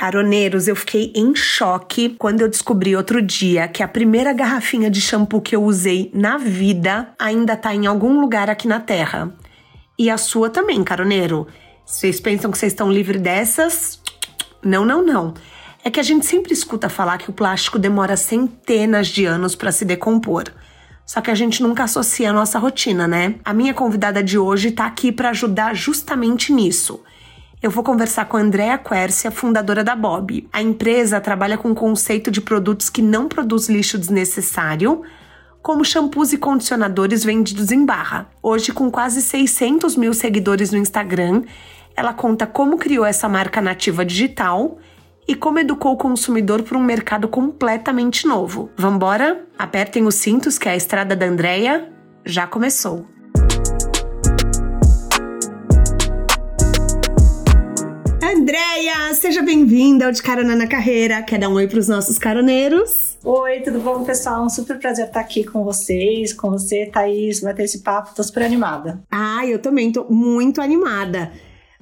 Caroneiros, eu fiquei em choque quando eu descobri outro dia que a primeira garrafinha de shampoo que eu usei na vida ainda tá em algum lugar aqui na Terra. E a sua também, caroneiro. Vocês pensam que vocês estão livres dessas? Não, não, não. É que a gente sempre escuta falar que o plástico demora centenas de anos para se decompor. Só que a gente nunca associa a nossa rotina, né? A minha convidada de hoje tá aqui para ajudar justamente nisso eu vou conversar com a Andrea Quercia, fundadora da Bob. A empresa trabalha com o conceito de produtos que não produz lixo desnecessário, como shampoos e condicionadores vendidos em barra. Hoje, com quase 600 mil seguidores no Instagram, ela conta como criou essa marca nativa digital e como educou o consumidor para um mercado completamente novo. Vambora? Apertem os cintos que a estrada da Andrea já começou. Andréia, seja bem-vinda ao De Carona na Carreira. Quer dar um oi para os nossos caroneiros? Oi, tudo bom, pessoal? Um super prazer estar aqui com vocês, com você, Thaís, vai ter esse papo, tô super animada. Ah, eu também tô muito animada.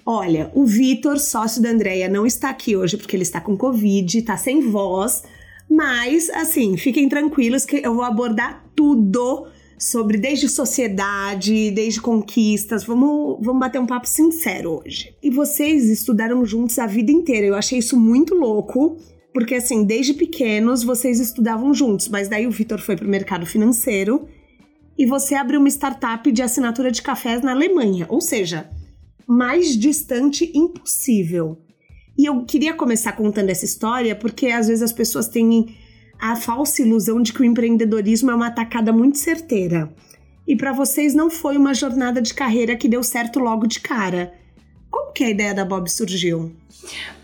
Olha, o Vitor, sócio da Andréia, não está aqui hoje porque ele está com Covid, tá sem voz, mas, assim, fiquem tranquilos que eu vou abordar tudo sobre desde sociedade, desde conquistas. Vamos, vamos bater um papo sincero hoje. E vocês estudaram juntos a vida inteira. Eu achei isso muito louco. Porque, assim, desde pequenos vocês estudavam juntos, mas daí o Vitor foi para o mercado financeiro e você abriu uma startup de assinatura de cafés na Alemanha. Ou seja, mais distante impossível. E eu queria começar contando essa história porque às vezes as pessoas têm a falsa ilusão de que o empreendedorismo é uma atacada muito certeira. E para vocês não foi uma jornada de carreira que deu certo logo de cara. Como que a ideia da Bob surgiu?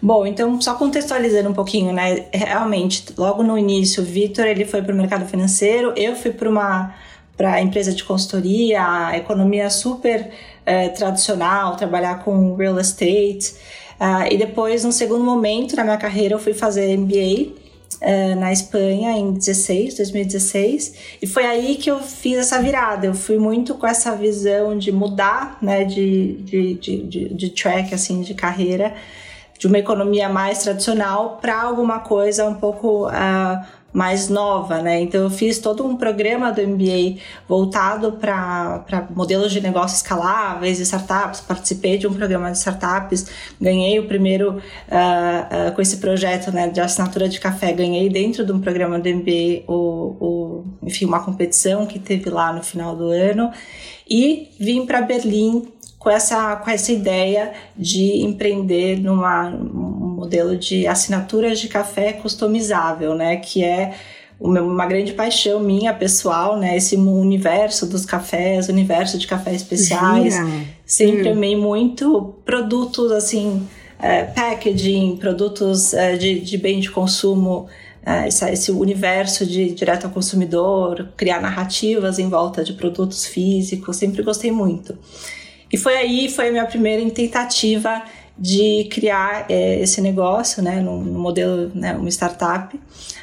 Bom, então só contextualizando um pouquinho, né? Realmente, logo no início, o Vitor ele foi para o mercado financeiro, eu fui para uma para empresa de consultoria, a economia super eh, tradicional, trabalhar com real estate. Uh, e depois, num segundo momento na minha carreira, eu fui fazer MBA uh, na Espanha em 16, 2016, e foi aí que eu fiz essa virada. Eu fui muito com essa visão de mudar, né, de, de, de, de, de track, assim, de carreira, de uma economia mais tradicional para alguma coisa um pouco uh, mais nova, né? Então eu fiz todo um programa do MBA voltado para modelos de negócio escaláveis e startups. Participei de um programa de startups, ganhei o primeiro uh, uh, com esse projeto né, de assinatura de café, ganhei dentro de um programa do MBA o, o, enfim, uma competição que teve lá no final do ano e vim para Berlim com essa, com essa ideia de empreender numa, um modelo de assinaturas de café customizável, né? Que é uma grande paixão minha pessoal, né? Esse universo dos cafés, universo de cafés especiais. Gira. Sempre hum. amei muito produtos assim, é, packaging, produtos é, de, de bem de consumo. É, esse, esse universo de direto ao consumidor, criar narrativas em volta de produtos físicos, sempre gostei muito. E foi aí, foi a minha primeira tentativa de criar é, esse negócio, né, no, no modelo, né, uma startup,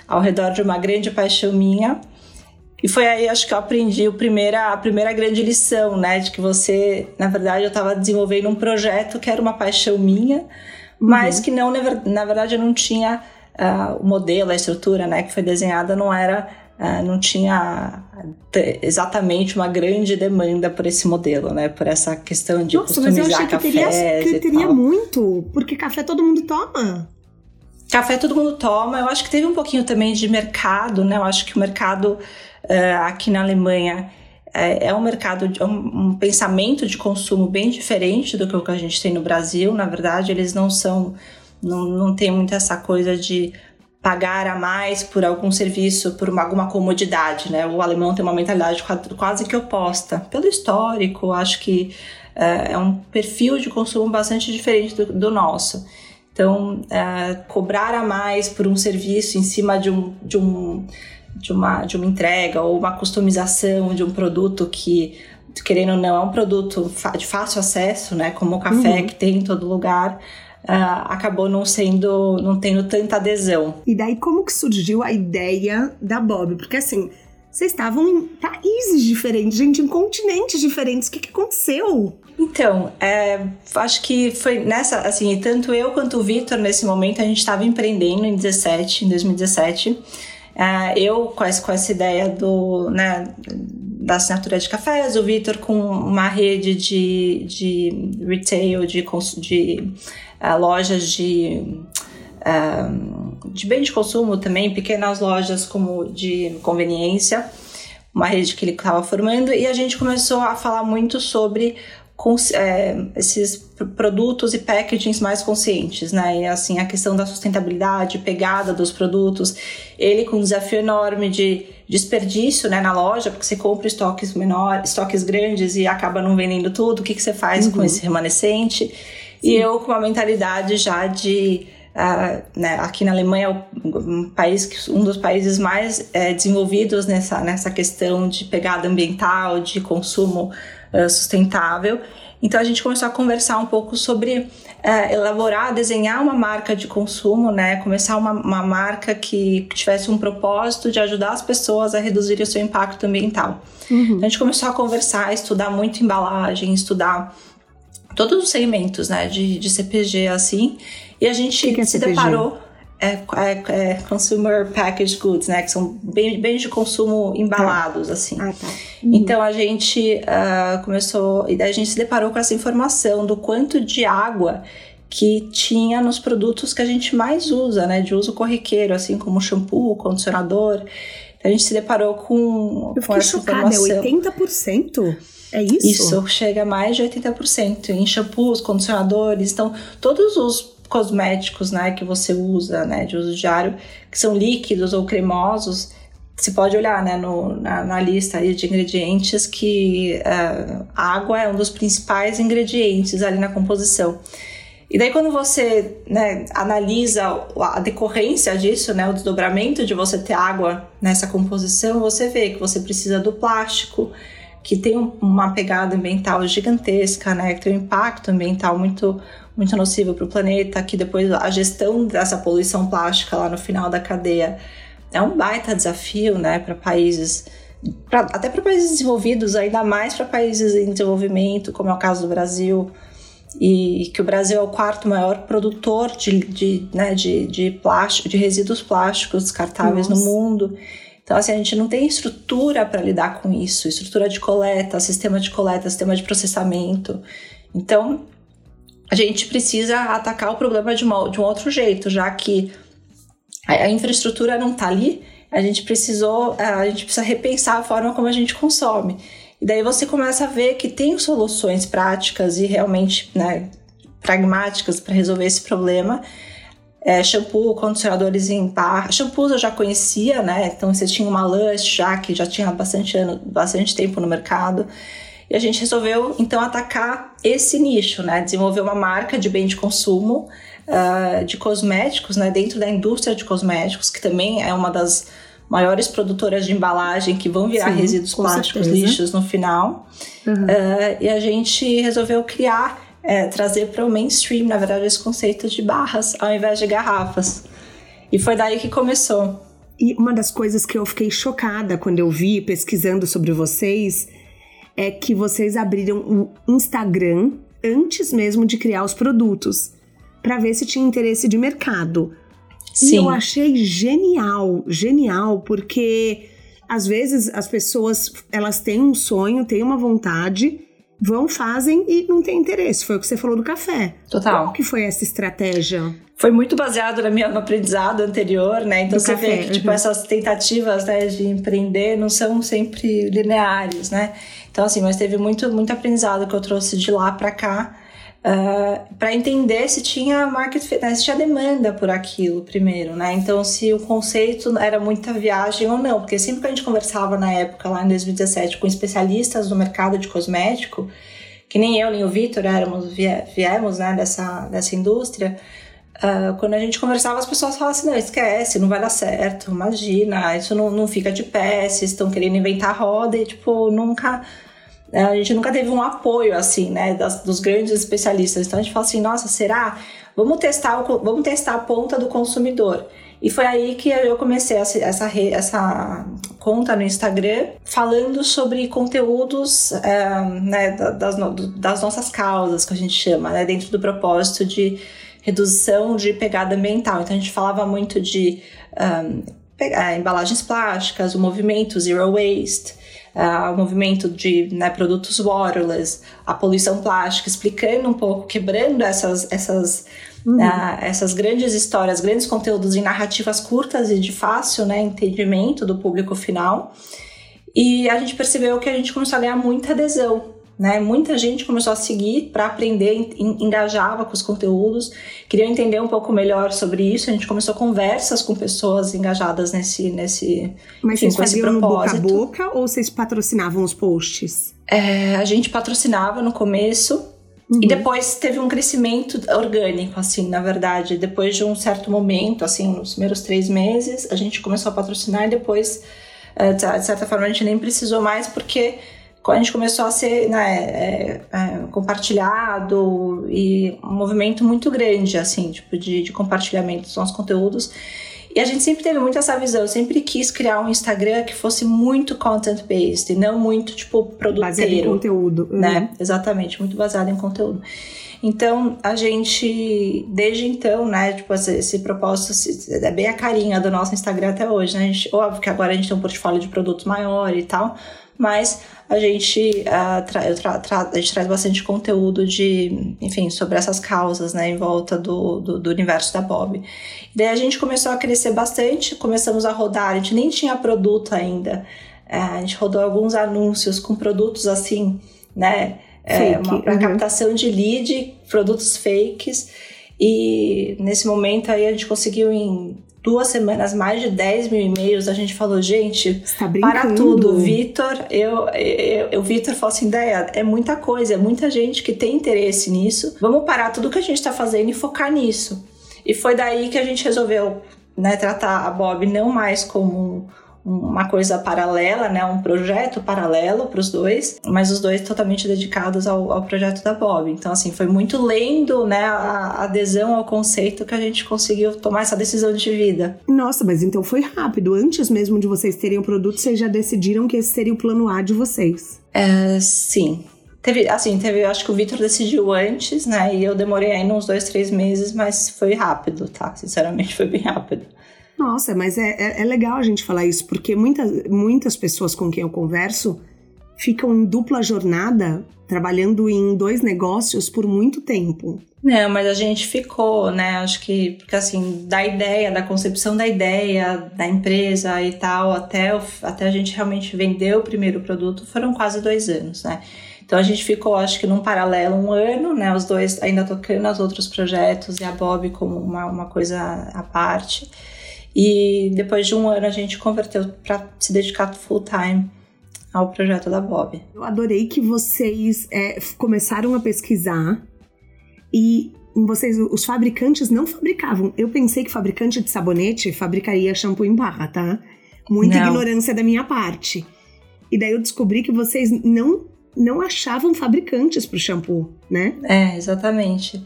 ao redor de uma grande paixão minha. E foi aí, acho que eu aprendi o primeira, a primeira grande lição, né, de que você, na verdade, eu estava desenvolvendo um projeto que era uma paixão minha, mas uhum. que não, na verdade, eu não tinha uh, o modelo, a estrutura, né, que foi desenhada, não era não tinha exatamente uma grande demanda por esse modelo, né? Por essa questão de Nossa, customizar mas eu achei que teria, que teria muito, porque café todo mundo toma. Café todo mundo toma. Eu acho que teve um pouquinho também de mercado, né? Eu acho que o mercado uh, aqui na Alemanha é, é um mercado, de, um, um, pensamento de consumo bem diferente do que o que a gente tem no Brasil. Na verdade, eles não são, não, não tem muito essa coisa de pagar a mais por algum serviço, por uma, alguma comodidade, né? O alemão tem uma mentalidade quase que oposta. Pelo histórico, acho que é, é um perfil de consumo bastante diferente do, do nosso. Então, é, cobrar a mais por um serviço em cima de um, de um de uma, de uma entrega ou uma customização de um produto que, querendo ou não, é um produto de fácil acesso, né? Como o café uhum. que tem em todo lugar. Uh, acabou não sendo, não tendo tanta adesão. E daí como que surgiu a ideia da Bob? Porque assim, vocês estavam em países diferentes, gente, em continentes diferentes. O que, que aconteceu? Então, é, acho que foi nessa, assim, tanto eu quanto o Vitor, nesse momento, a gente estava empreendendo em 17, em 2017. É, eu com essa, com essa ideia do, né, da assinatura de cafés, o Vitor com uma rede de, de retail, de, de uh, lojas de, uh, de bem de consumo também, pequenas lojas como de conveniência, uma rede que ele estava formando, e a gente começou a falar muito sobre é, esses produtos e packagings mais conscientes, né? E assim, a questão da sustentabilidade, pegada dos produtos, ele com um desafio enorme de desperdício né, na loja, porque você compra estoques menores, estoques grandes e acaba não vendendo tudo, o que, que você faz uhum. com esse remanescente? E eu com uma mentalidade já de Uh, né, aqui na Alemanha é um país um dos países mais é, desenvolvidos nessa, nessa questão de pegada ambiental, de consumo uh, sustentável. Então a gente começou a conversar um pouco sobre uh, elaborar, desenhar uma marca de consumo, né? Começar uma, uma marca que tivesse um propósito de ajudar as pessoas a reduzir o seu impacto ambiental. Uhum. Então, a gente começou a conversar, estudar muito embalagem, estudar todos os segmentos né, de, de CPG assim. E a gente que que é se CPG? deparou. É, é, é, Consumer Packaged Goods, né? Que são bens de consumo embalados, ah. assim. Ah, tá. Uhum. Então a gente uh, começou. E daí a gente se deparou com essa informação do quanto de água que tinha nos produtos que a gente mais usa, né? De uso corriqueiro, assim como shampoo, condicionador. A gente se deparou com, Eu com essa chocada, é informação. É 80%? É isso? Isso, chega a mais de 80% em shampoos, condicionadores. Então, todos os cosméticos, né, que você usa, né, de uso diário, que são líquidos ou cremosos, você pode olhar, né, no, na, na lista de ingredientes que uh, água é um dos principais ingredientes ali na composição. E daí quando você né, analisa a decorrência disso, né, o desdobramento de você ter água nessa composição, você vê que você precisa do plástico, que tem uma pegada ambiental gigantesca, né, que tem um impacto ambiental muito muito nocivo para o planeta, que depois a gestão dessa poluição plástica lá no final da cadeia é um baita desafio, né, para países pra, até para países desenvolvidos, ainda mais para países em desenvolvimento, como é o caso do Brasil, e que o Brasil é o quarto maior produtor de, de, né, de, de plástico, de resíduos plásticos descartáveis Nossa. no mundo. Então, assim, a gente não tem estrutura para lidar com isso, estrutura de coleta, sistema de coleta, sistema de processamento. Então, a gente precisa atacar o problema de, uma, de um outro jeito, já que a, a infraestrutura não está ali, a gente precisou, a gente precisa repensar a forma como a gente consome. E daí você começa a ver que tem soluções práticas e realmente né, pragmáticas para resolver esse problema é, shampoo, condicionadores em barra. Shampoos eu já conhecia, né? Então você tinha uma Lush já que já tinha bastante ano, bastante tempo no mercado. E a gente resolveu então atacar esse nicho, né? Desenvolver uma marca de bem de consumo uh, de cosméticos, né? Dentro da indústria de cosméticos, que também é uma das maiores produtoras de embalagem que vão virar Sim, resíduos plásticos, certeza. lixos no final. Uhum. Uh, e a gente resolveu criar é, trazer para o mainstream, na verdade, esse conceito de barras ao invés de garrafas. E foi daí que começou. E uma das coisas que eu fiquei chocada quando eu vi pesquisando sobre vocês é que vocês abriram um Instagram antes mesmo de criar os produtos para ver se tinha interesse de mercado. Sim. E eu achei genial, genial, porque às vezes as pessoas elas têm um sonho, têm uma vontade, vão, fazem e não tem interesse. Foi o que você falou do café. Total. Qual que foi essa estratégia? Foi muito baseado na minha, aprendizado anterior, né? Então do você café, vê que, tipo, uhum. essas tentativas né, de empreender não são sempre lineares, né? Então, assim, mas teve muito, muito aprendizado que eu trouxe de lá para cá Uh, ah, para entender se tinha market fit, né, se tinha demanda por aquilo primeiro, né? Então, se o conceito era muita viagem ou não, porque sempre que a gente conversava na época, lá em 2017, com especialistas do mercado de cosmético, que nem eu nem o Vitor éramos, viemos né, dessa, dessa indústria, Uh, quando a gente conversava, as pessoas falavam assim: não, esquece, não vai dar certo, imagina, isso não, não fica de pé, vocês estão querendo inventar roda e, tipo, nunca. A gente nunca teve um apoio, assim, né, das, dos grandes especialistas. Então a gente fala assim: nossa, será? Vamos testar, o, vamos testar a ponta do consumidor. E foi aí que eu comecei essa, essa, essa conta no Instagram falando sobre conteúdos é, né, das, das nossas causas, que a gente chama, né, dentro do propósito de redução de pegada ambiental. Então a gente falava muito de um, pegar, embalagens plásticas, o movimento Zero Waste, uh, o movimento de né, produtos waterless, a poluição plástica, explicando um pouco, quebrando essas, essas, uhum. uh, essas grandes histórias, grandes conteúdos em narrativas curtas e de fácil né, entendimento do público final. E a gente percebeu que a gente começou a ganhar muita adesão né? Muita gente começou a seguir para aprender, engajava com os conteúdos, queria entender um pouco melhor sobre isso. A gente começou conversas com pessoas engajadas nesse, nesse, Mas enfim, vocês faziam no boca a boca ou vocês patrocinavam os posts? É, a gente patrocinava no começo. Uhum. E depois teve um crescimento orgânico, assim, na verdade. Depois de um certo momento, assim, nos primeiros três meses, a gente começou a patrocinar e depois, é, de certa forma, a gente nem precisou mais, porque a gente começou a ser né, é, é, compartilhado e um movimento muito grande, assim, tipo, de, de compartilhamento dos nossos conteúdos. E a gente sempre teve muito essa visão, eu sempre quis criar um Instagram que fosse muito content-based e não muito, tipo, produteiro. Baseado em conteúdo. Uhum. Né? Exatamente, muito baseado em conteúdo. Então, a gente, desde então, né, tipo, esse, esse propósito é bem a carinha do nosso Instagram até hoje, né? Gente, óbvio que agora a gente tem um portfólio de produtos maior e tal, mas a gente, uh, tra tra tra a gente traz bastante conteúdo de, enfim, sobre essas causas, né, em volta do, do, do, universo da Bob. E daí a gente começou a crescer bastante, começamos a rodar, a gente nem tinha produto ainda, uh, a gente rodou alguns anúncios com produtos assim, né, é, para uhum. captação de lead, produtos fakes, e nesse momento aí a gente conseguiu em duas semanas, mais de 10 mil e-mails, a gente falou, gente, tá para tudo. Vitor, eu, eu, eu Vitor falou assim, ideia, é muita coisa, é muita gente que tem interesse nisso. Vamos parar tudo que a gente está fazendo e focar nisso. E foi daí que a gente resolveu né, tratar a Bob não mais como uma coisa paralela, né, um projeto paralelo para os dois, mas os dois totalmente dedicados ao, ao, projeto da Bob. Então, assim, foi muito lendo né, a adesão ao conceito que a gente conseguiu tomar essa decisão de vida. Nossa, mas então foi rápido. Antes mesmo de vocês terem o produto, vocês já decidiram que esse seria o plano A de vocês. É, sim. Teve, assim, teve, acho que o Victor decidiu antes, né? E eu demorei aí uns dois, três meses, mas foi rápido, tá? Sinceramente, foi bem rápido. Nossa, mas é, é, é, legal a gente falar isso, porque muitas, muitas pessoas com quem eu converso ficam em dupla jornada, trabalhando em dois negócios por muito tempo. Não, mas a gente ficou, né? Acho que, porque assim, da ideia, da concepção da ideia, da empresa e tal, até, até a gente realmente vender o primeiro produto, foram quase dois anos, né? Então a gente ficou, acho que num paralelo, um ano, né? Os dois ainda tocando os outros projetos e a Bob como uma, uma coisa à parte. E depois de um ano a gente converteu para se dedicar full time ao projeto da Bob. Eu adorei que vocês é, começaram a pesquisar e vocês, os fabricantes não fabricavam. Eu pensei que fabricante de sabonete fabricaria shampoo em barra, tá? Muita não. ignorância da minha parte. E daí eu descobri que vocês não não achavam fabricantes para o shampoo, né? É, exatamente.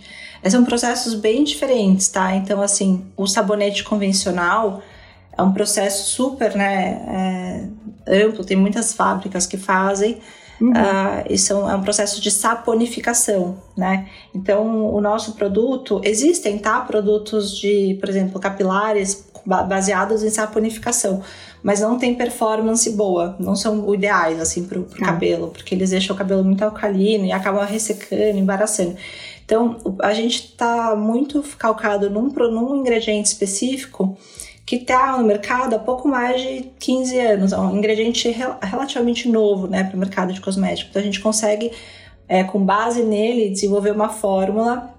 São processos bem diferentes, tá? Então, assim, o sabonete convencional é um processo super, né, é, amplo, tem muitas fábricas que fazem, Uhum. Uh, isso é um processo de saponificação, né? Então, o nosso produto, existem, tá? Produtos de, por exemplo, capilares baseados em saponificação, mas não tem performance boa, não são ideais, assim, pro, pro tá. cabelo, porque eles deixam o cabelo muito alcalino e acabam ressecando, embaraçando. Então, a gente está muito calcado num, num ingrediente específico que está no mercado há pouco mais de 15 anos, é um ingrediente relativamente novo né, para o mercado de cosméticos. Então a gente consegue, é, com base nele, desenvolver uma fórmula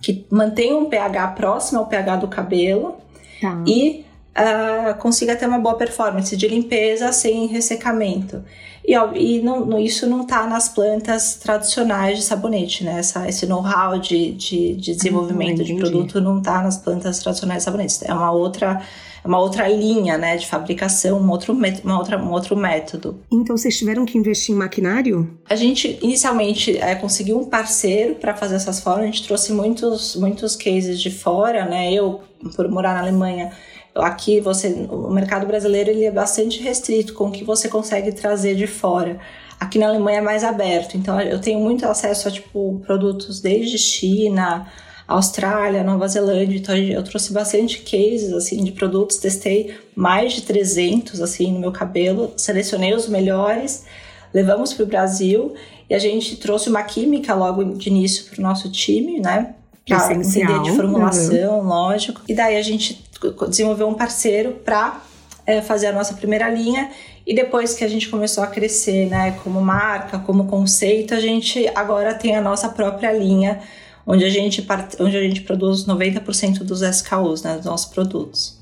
que mantém um pH próximo ao pH do cabelo tá. e uh, consiga ter uma boa performance de limpeza sem ressecamento. E, e não, isso não está nas plantas tradicionais de sabonete, né? Essa, esse know-how de, de, de, desenvolvimento ah, de produto não está nas plantas tradicionais de sabonete. É uma outra uma outra linha né, de fabricação, um outro, uma outra, um outro método. Então vocês tiveram que investir em maquinário? A gente inicialmente é, conseguiu um parceiro para fazer essas formas, a gente trouxe muitos, muitos cases de fora, né? Eu, por morar na Alemanha, aqui você o mercado brasileiro ele é bastante restrito com o que você consegue trazer de fora. Aqui na Alemanha é mais aberto, então eu tenho muito acesso a tipo produtos desde China, Austrália, Nova Zelândia, então eu trouxe bastante cases assim de produtos, testei mais de 300 assim no meu cabelo, selecionei os melhores, levamos para o Brasil e a gente trouxe uma química logo de início para o nosso time, né? Para entender de formulação, uhum. lógico. E daí a gente desenvolveu um parceiro para é, fazer a nossa primeira linha e depois que a gente começou a crescer, né, como marca, como conceito, a gente agora tem a nossa própria linha, onde a gente, onde a gente produz 90% dos SKUs, né, dos nossos produtos.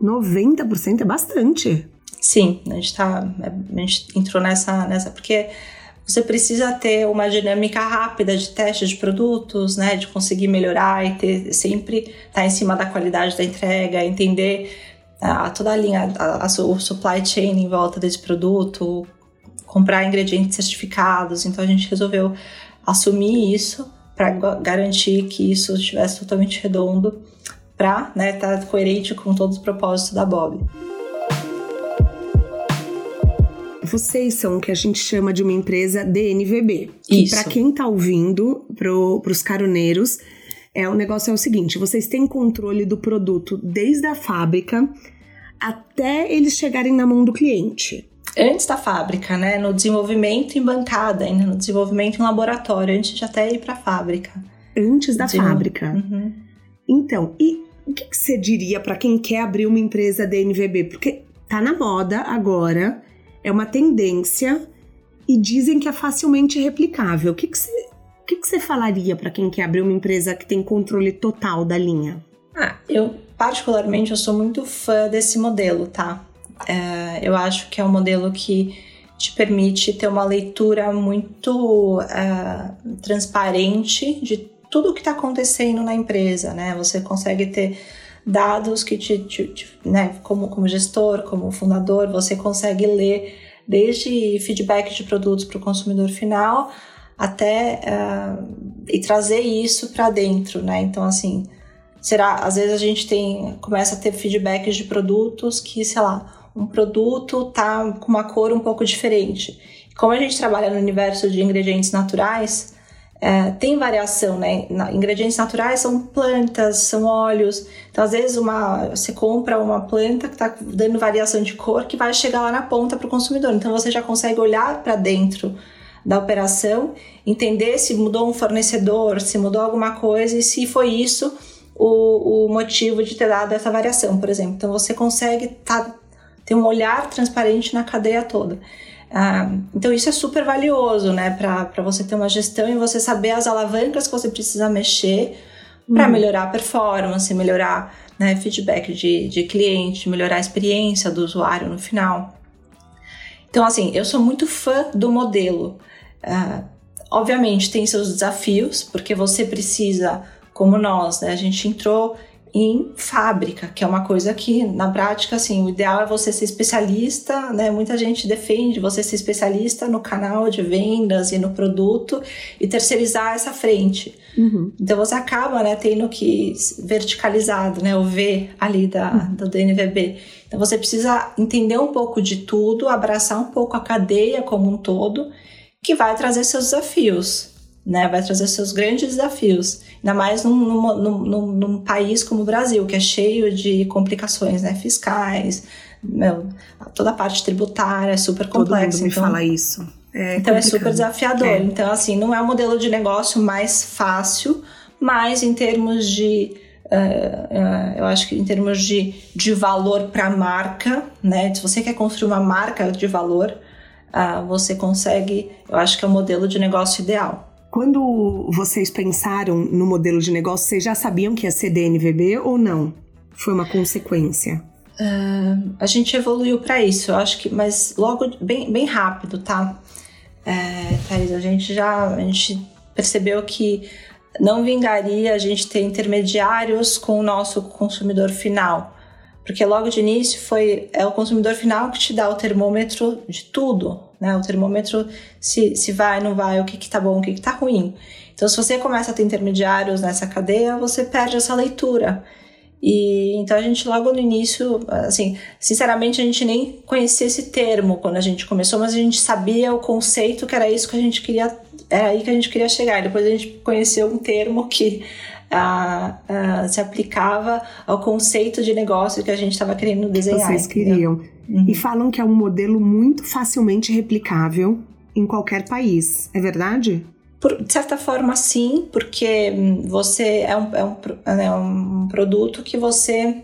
90% é bastante. Sim, a gente, tá, a gente entrou nessa, nessa porque você precisa ter uma dinâmica rápida de teste de produtos, né, de conseguir melhorar e ter sempre estar tá em cima da qualidade da entrega, entender a, toda a linha, a, a, o supply chain em volta desse produto, comprar ingredientes certificados. Então a gente resolveu assumir isso para garantir que isso estivesse totalmente redondo, para estar né, tá coerente com todos os propósitos da Bob. Vocês são o que a gente chama de uma empresa DNVB. Isso. Para quem está ouvindo, para os caroneiros, é o negócio é o seguinte: vocês têm controle do produto desde a fábrica até eles chegarem na mão do cliente. Antes da fábrica, né? No desenvolvimento em bancada, ainda no desenvolvimento em laboratório, antes de até ir para a fábrica. Antes da fábrica. Uhum. Então, e o que, que você diria para quem quer abrir uma empresa DNVB? Porque tá na moda agora é uma tendência e dizem que é facilmente replicável. O que, você falaria para quem quer abrir uma empresa que tem controle total da linha? Ah, eu particularmente eu sou muito fã desse modelo, tá? É, eu acho que é um modelo que te permite ter uma leitura muito é, transparente de tudo o que está acontecendo na empresa, né? Você consegue ter dados que te, te, te, né, como, como gestor, como fundador, você consegue ler desde feedback de produtos para o consumidor final até uh, e trazer isso para dentro, né? Então assim, será às vezes a gente tem começa a ter feedbacks de produtos que, sei lá, um produto tá com uma cor um pouco diferente. Como a gente trabalha no universo de ingredientes naturais, é, tem variação, né? Na, ingredientes naturais são plantas, são óleos. Então, às vezes, uma, você compra uma planta que está dando variação de cor que vai chegar lá na ponta para o consumidor. Então, você já consegue olhar para dentro da operação, entender se mudou um fornecedor, se mudou alguma coisa e se foi isso o, o motivo de ter dado essa variação, por exemplo. Então, você consegue tá, ter um olhar transparente na cadeia toda. Ah, então isso é super valioso, né, para você ter uma gestão e você saber as alavancas que você precisa mexer para uhum. melhorar a performance, melhorar né, feedback de, de cliente, melhorar a experiência do usuário no final. Então, assim, eu sou muito fã do modelo. Ah, obviamente tem seus desafios, porque você precisa, como nós, né, a gente entrou em fábrica, que é uma coisa que na prática assim, o ideal é você ser especialista, né? Muita gente defende você ser especialista no canal de vendas e no produto e terceirizar essa frente. Uhum. Então você acaba, né, tendo que verticalizado, né, o V ali da uhum. do DNVB. Então você precisa entender um pouco de tudo, abraçar um pouco a cadeia como um todo, que vai trazer seus desafios né? Vai trazer seus grandes desafios. Ainda mais num, num, num, num país como o Brasil, que é cheio de complicações né? fiscais, meu, toda a parte tributária é super complexa. Todo mundo então, me fala isso. É então é super desafiador. É. Então, assim, não é o modelo de negócio mais fácil, mas em termos de. Uh, uh, eu acho que em termos de, de valor para a marca, né? Se você quer construir uma marca de valor, uh, você consegue. Eu acho que é o modelo de negócio ideal. Quando vocês pensaram no modelo de negócio, vocês já sabiam que ia ser DNVB ou não? Foi uma consequência? Uh, a gente evoluiu para isso, eu acho que, mas logo bem, bem rápido, tá? É, a gente já a gente percebeu que não vingaria a gente ter intermediários com o nosso consumidor final. Porque logo de início foi é o consumidor final que te dá o termômetro de tudo, né? O termômetro se, se vai, não vai, o que que tá bom, o que que tá ruim. Então, se você começa a ter intermediários nessa cadeia, você perde essa leitura. E então a gente logo no início, assim, sinceramente a gente nem conhecia esse termo quando a gente começou, mas a gente sabia o conceito que era isso que a gente queria, era aí que a gente queria chegar. E depois a gente conheceu um termo que ah, ah, se aplicava ao conceito de negócio que a gente estava querendo desenhar. Vocês queriam. Uhum. E falam que é um modelo muito facilmente replicável em qualquer país. É verdade? Por, de certa forma, sim, porque hum, você é um, é um, é um produto que você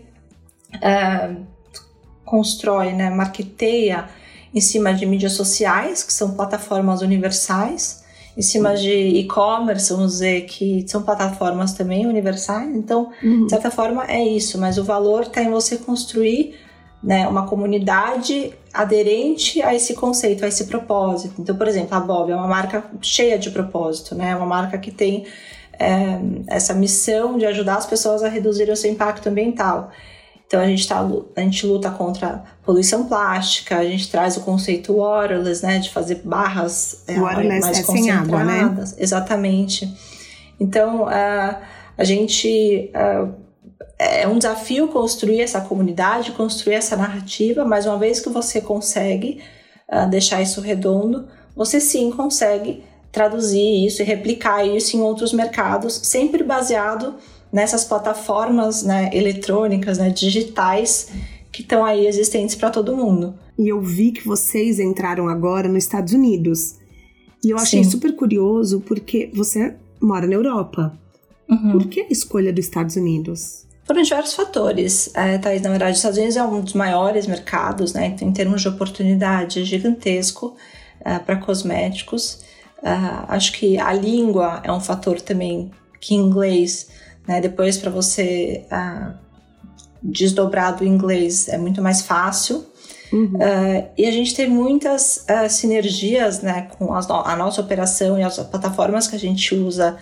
é, constrói, né, marketeia em cima de mídias sociais, que são plataformas universais, em cima de e-commerce, vamos dizer que são plataformas também universais. Então, uhum. de certa forma, é isso, mas o valor está em você construir né, uma comunidade aderente a esse conceito, a esse propósito. Então, por exemplo, a Bob é uma marca cheia de propósito, né? É uma marca que tem é, essa missão de ajudar as pessoas a reduzir o seu impacto ambiental. Então a gente, tá, a gente luta contra a poluição plástica, a gente traz o conceito waterless, né, de fazer barras é, mais é concentradas. Sem água, né? Exatamente. Então uh, a gente uh, é um desafio construir essa comunidade, construir essa narrativa, mas uma vez que você consegue uh, deixar isso redondo, você sim consegue traduzir isso e replicar isso em outros mercados, sempre baseado nessas plataformas né, eletrônicas, né, digitais, que estão aí existentes para todo mundo. E eu vi que vocês entraram agora nos Estados Unidos. E eu achei Sim. super curioso porque você mora na Europa. Uhum. Por que a escolha dos Estados Unidos? Foram diversos fatores. É, Thaís, na verdade, os Estados Unidos é um dos maiores mercados, né? Então, em termos de oportunidade, é gigantesco é, para cosméticos. É, acho que a língua é um fator também que inglês, né? Depois, para você é, desdobrar do inglês é muito mais fácil. Uhum. Uh, e a gente tem muitas uh, sinergias né, com as, a nossa operação e as plataformas que a gente usa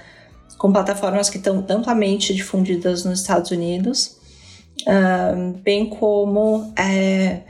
com plataformas que estão amplamente difundidas nos Estados Unidos, bem como é,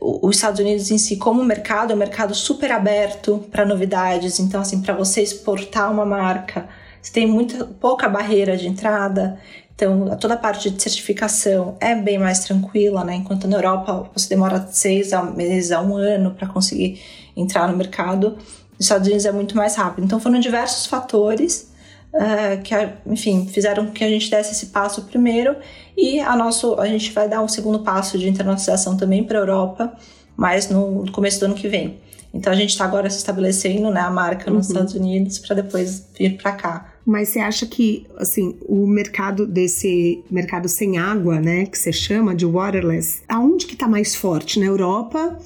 os Estados Unidos em si, como mercado, é um mercado super aberto para novidades. Então, assim, para você exportar uma marca, você tem muita pouca barreira de entrada. Então, toda a parte de certificação é bem mais tranquila, né? Enquanto na Europa você demora seis meses a um ano para conseguir entrar no mercado, nos Estados Unidos é muito mais rápido. Então, foram diversos fatores uh, que, enfim, fizeram que a gente desse esse passo primeiro e a, nosso, a gente vai dar um segundo passo de internacionalização também para a Europa, mas no começo do ano que vem. Então a gente está agora se estabelecendo né, a marca nos uhum. Estados Unidos para depois vir para cá. Mas você acha que assim o mercado desse mercado sem água, né, que você chama de waterless, aonde que está mais forte na Europa,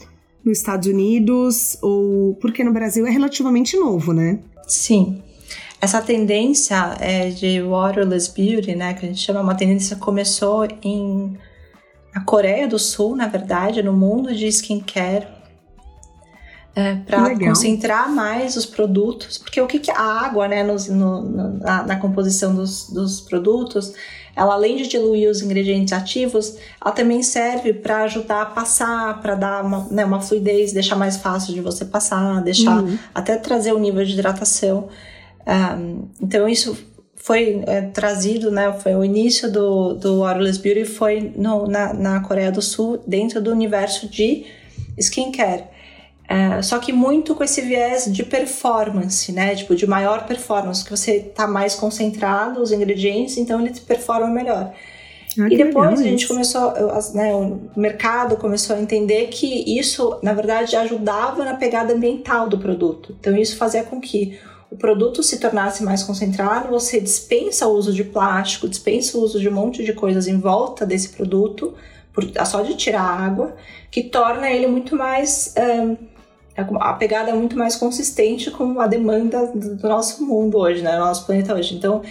nos Estados Unidos ou porque no Brasil é relativamente novo, né? Sim. Essa tendência é, de waterless beauty, né, que a gente chama uma tendência começou em na Coreia do Sul, na verdade, no mundo de skincare, é, para concentrar mais os produtos, porque o que, que a água, né, no, no, na, na, composição dos, dos produtos, ela além de diluir os ingredientes ativos, ela também serve para ajudar a passar, para dar uma, né, uma fluidez, deixar mais fácil de você passar, deixar uhum. até trazer o nível de hidratação. Um, então isso foi é, trazido, né, foi o início do, do Waterless Beauty foi no, na, na Coreia do Sul, dentro do universo de skincare. Uh, só que muito com esse viés de performance, né? Tipo, de maior performance, que você tá mais concentrado os ingredientes, então ele performa melhor. Ah, e depois a gente começou, né, o mercado começou a entender que isso, na verdade, ajudava na pegada ambiental do produto. Então isso fazia com que o produto se tornasse mais concentrado, você dispensa o uso de plástico, dispensa o uso de um monte de coisas em volta desse produto, por, só de tirar água, que torna ele muito mais. Um, a pegada é muito mais consistente com a demanda do nosso mundo hoje, né, do nosso planeta hoje. Então,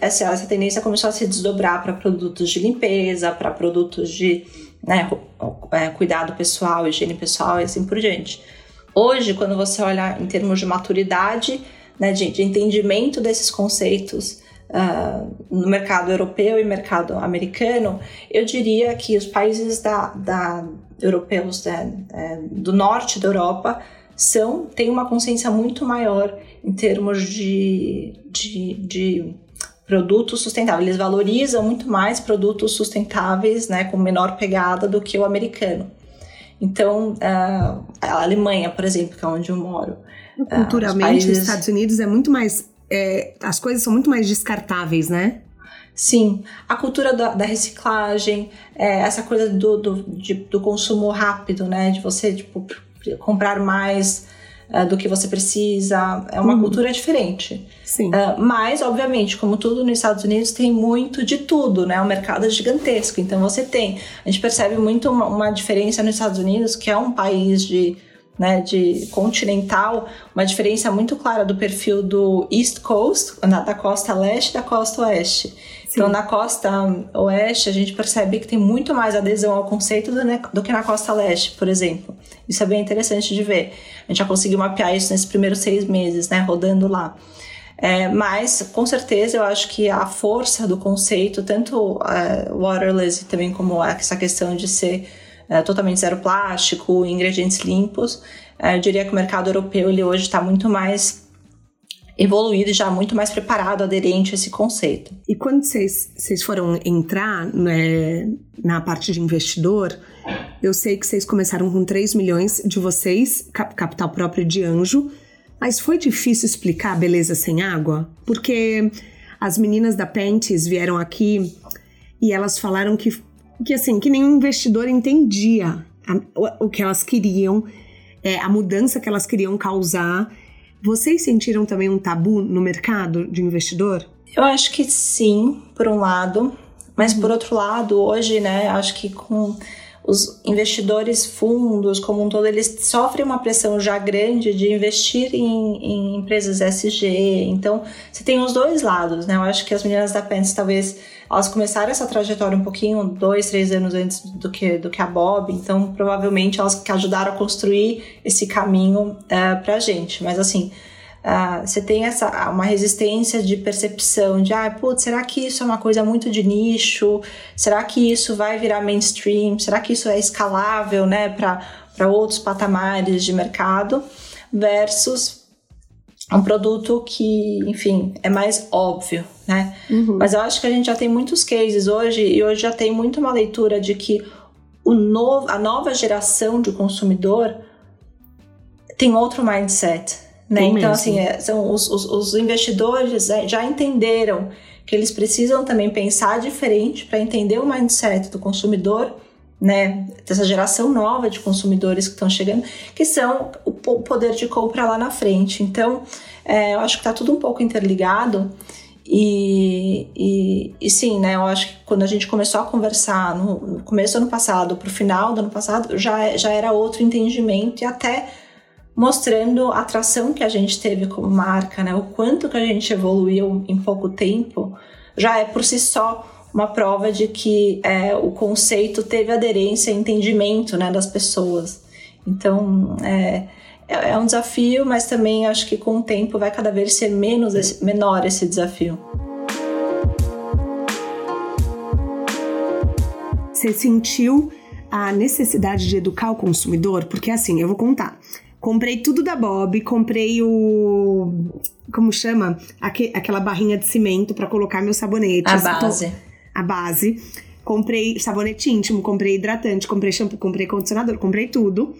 essa, essa tendência começou a se desdobrar para produtos de limpeza, para produtos de né, é, cuidado pessoal, higiene pessoal e assim por diante. Hoje, quando você olha em termos de maturidade, né, de, de entendimento desses conceitos uh, no mercado europeu e mercado americano, eu diria que os países da, da europeus né, é, do norte da Europa são têm uma consciência muito maior em termos de, de, de produtos sustentáveis. Eles valorizam muito mais produtos sustentáveis, né, com menor pegada do que o americano. Então, uh, a Alemanha, por exemplo, que é onde eu moro. Culturalmente, países... os Estados Unidos é muito mais. É, as coisas são muito mais descartáveis, né? Sim, a cultura da, da reciclagem, é, essa coisa do, do, de, do consumo rápido, né? De você tipo, comprar mais uh, do que você precisa. É uma uhum. cultura diferente. Sim. Uh, mas, obviamente, como tudo nos Estados Unidos, tem muito de tudo, né? O mercado é gigantesco. Então você tem. A gente percebe muito uma, uma diferença nos Estados Unidos, que é um país de né, de continental, uma diferença muito clara do perfil do East Coast, da costa leste e da costa oeste. Sim. Então, na costa oeste, a gente percebe que tem muito mais adesão ao conceito do, né, do, que na costa leste, por exemplo. Isso é bem interessante de ver. A gente já conseguiu mapear isso nesses primeiros seis meses, né, rodando lá. É, mas, com certeza, eu acho que a força do conceito, tanto é, waterless também como essa questão de ser é, totalmente zero plástico, ingredientes limpos. É, eu diria que o mercado europeu ele hoje está muito mais evoluído e já muito mais preparado, aderente a esse conceito. E quando vocês foram entrar né, na parte de investidor, eu sei que vocês começaram com 3 milhões de vocês, capital próprio de anjo, mas foi difícil explicar a beleza sem água? Porque as meninas da Pentes vieram aqui e elas falaram que que assim, que nenhum investidor entendia a, o, o, que elas queriam, é, a mudança que elas queriam causar. Vocês sentiram também um tabu no mercado de investidor? Eu acho que sim, por um lado, mas por outro lado, hoje, né, acho que com os investidores fundos como um todo, eles sofrem uma pressão já grande de investir em, em empresas SG. Então, você tem os dois lados, né? Eu acho que as meninas da Pence talvez elas começaram essa trajetória um pouquinho, dois, três anos antes do que, do que a Bob, então provavelmente elas que ajudaram a construir esse caminho uh, pra gente. Mas assim, Uh, você tem essa uma resistência de percepção de ah, putz, será que isso é uma coisa muito de nicho? Será que isso vai virar mainstream? Será que isso é escalável né, para outros patamares de mercado? Versus um produto que, enfim, é mais óbvio, né? Uhum. Mas eu acho que a gente já tem muitos cases hoje e hoje já tem muito uma leitura de que o novo, a nova geração de consumidor tem outro mindset né? Então, mesmo. assim, é, são os, os, os investidores é, já entenderam que eles precisam também pensar diferente para entender o mindset do consumidor, né? Dessa geração nova de consumidores que estão chegando, que são o poder de compra lá na frente. Então, é, eu acho que está tudo um pouco interligado. E, e, e, sim, né? Eu acho que quando a gente começou a conversar no, no começo do ano passado, para o final do ano passado, já, já era outro entendimento e até mostrando a atração que a gente teve como marca, né? O quanto que a gente evoluiu em pouco tempo, já é por si só uma prova de que é, o conceito teve aderência e entendimento né, das pessoas. Então, é, é, é um desafio, mas também acho que com o tempo vai cada vez ser menos esse, menor esse desafio. Você sentiu a necessidade de educar o consumidor? Porque assim, eu vou contar. Comprei tudo da Bob, comprei o. Como chama? Aque, aquela barrinha de cimento para colocar meu sabonete. A base. A base. Comprei sabonete íntimo, comprei hidratante, comprei shampoo, comprei condicionador, comprei tudo.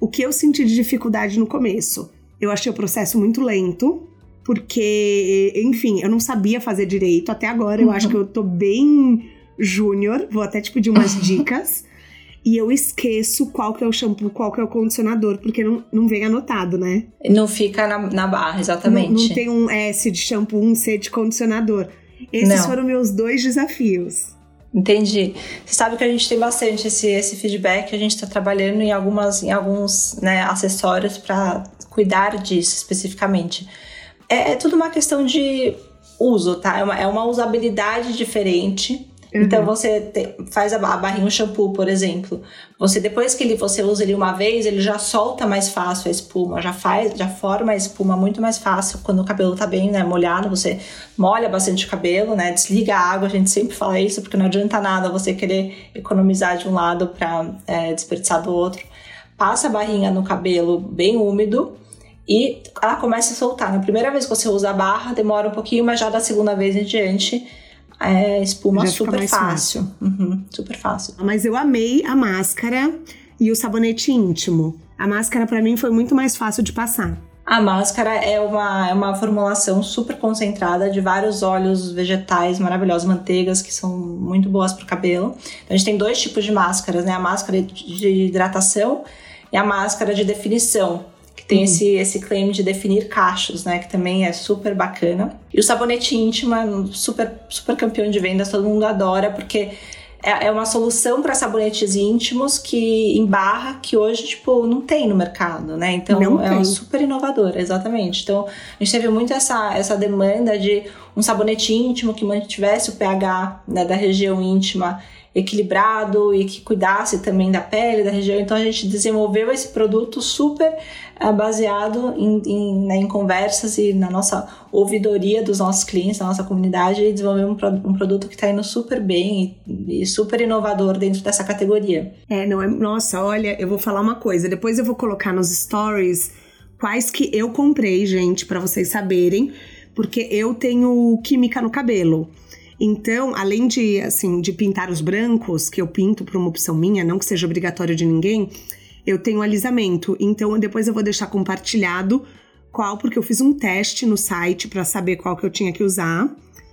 O que eu senti de dificuldade no começo? Eu achei o processo muito lento, porque, enfim, eu não sabia fazer direito. Até agora eu acho que eu tô bem júnior. Vou até te pedir umas dicas e eu esqueço qual que é o shampoo, qual que é o condicionador, porque não, não vem anotado, né? Não fica na, na barra, exatamente. Não, não, tem um S de shampoo, um C de condicionador. Esses não. foram meus dois desafios. Entendi. Você sabe que a gente tem bastante esse, esse feedback, a gente está trabalhando em, algumas, em alguns né, acessórios para cuidar disso especificamente. É, é tudo uma questão de uso, tá? É uma, é uma usabilidade diferente Uhum. Então você te, faz a, a barrinha, o shampoo, por exemplo. Você depois que ele, você usa ele uma vez, ele já solta mais fácil a espuma, já faz, já forma a espuma muito mais fácil quando o cabelo tá bem, né, molhado, você molha bastante o cabelo, né, desliga a água, a gente sempre fala isso porque não adianta nada você querer economizar de um lado para é, desperdiçar do outro. Passa a barrinha no cabelo bem úmido, e ela começa a soltar. Na primeira vez que você usa a barra, demora um pouquinho, mas já da segunda vez em diante, é, espuma super fácil. fácil. Uhum, super fácil. Mas eu amei a máscara e o sabonete íntimo. A máscara para mim foi muito mais fácil de passar. A máscara é uma, é uma formulação super concentrada de vários óleos vegetais maravilhosos, manteigas, que são muito boas para o cabelo. Então, a gente tem dois tipos de máscaras, né? A máscara de hidratação e a máscara de definição tem uhum. esse, esse claim de definir cachos, né? Que também é super bacana. E o sabonete íntimo super, super campeão de vendas, todo mundo adora, porque é, é uma solução para sabonetes íntimos que em barra que hoje tipo não tem no mercado, né? Então não é uma super inovadora, exatamente. Então a gente teve muito essa essa demanda de um sabonete íntimo que mantivesse o pH né, da região íntima equilibrado e que cuidasse também da pele, da região. Então a gente desenvolveu esse produto super uh, baseado em, em, né, em, conversas e na nossa ouvidoria dos nossos clientes, da nossa comunidade, e desenvolveu um, um produto que está indo super bem e, e, super inovador dentro dessa categoria. É, não é. Nossa, olha, eu vou falar uma coisa. Depois eu vou colocar nos stories quais que eu comprei, gente, para vocês saberem, porque eu tenho química no cabelo. Então, além de assim, de pintar os brancos, que eu pinto por uma opção minha, não que seja obrigatório de ninguém, eu tenho alisamento. Então, depois eu vou deixar compartilhado qual, porque eu fiz um teste no site para saber qual que eu tinha que usar.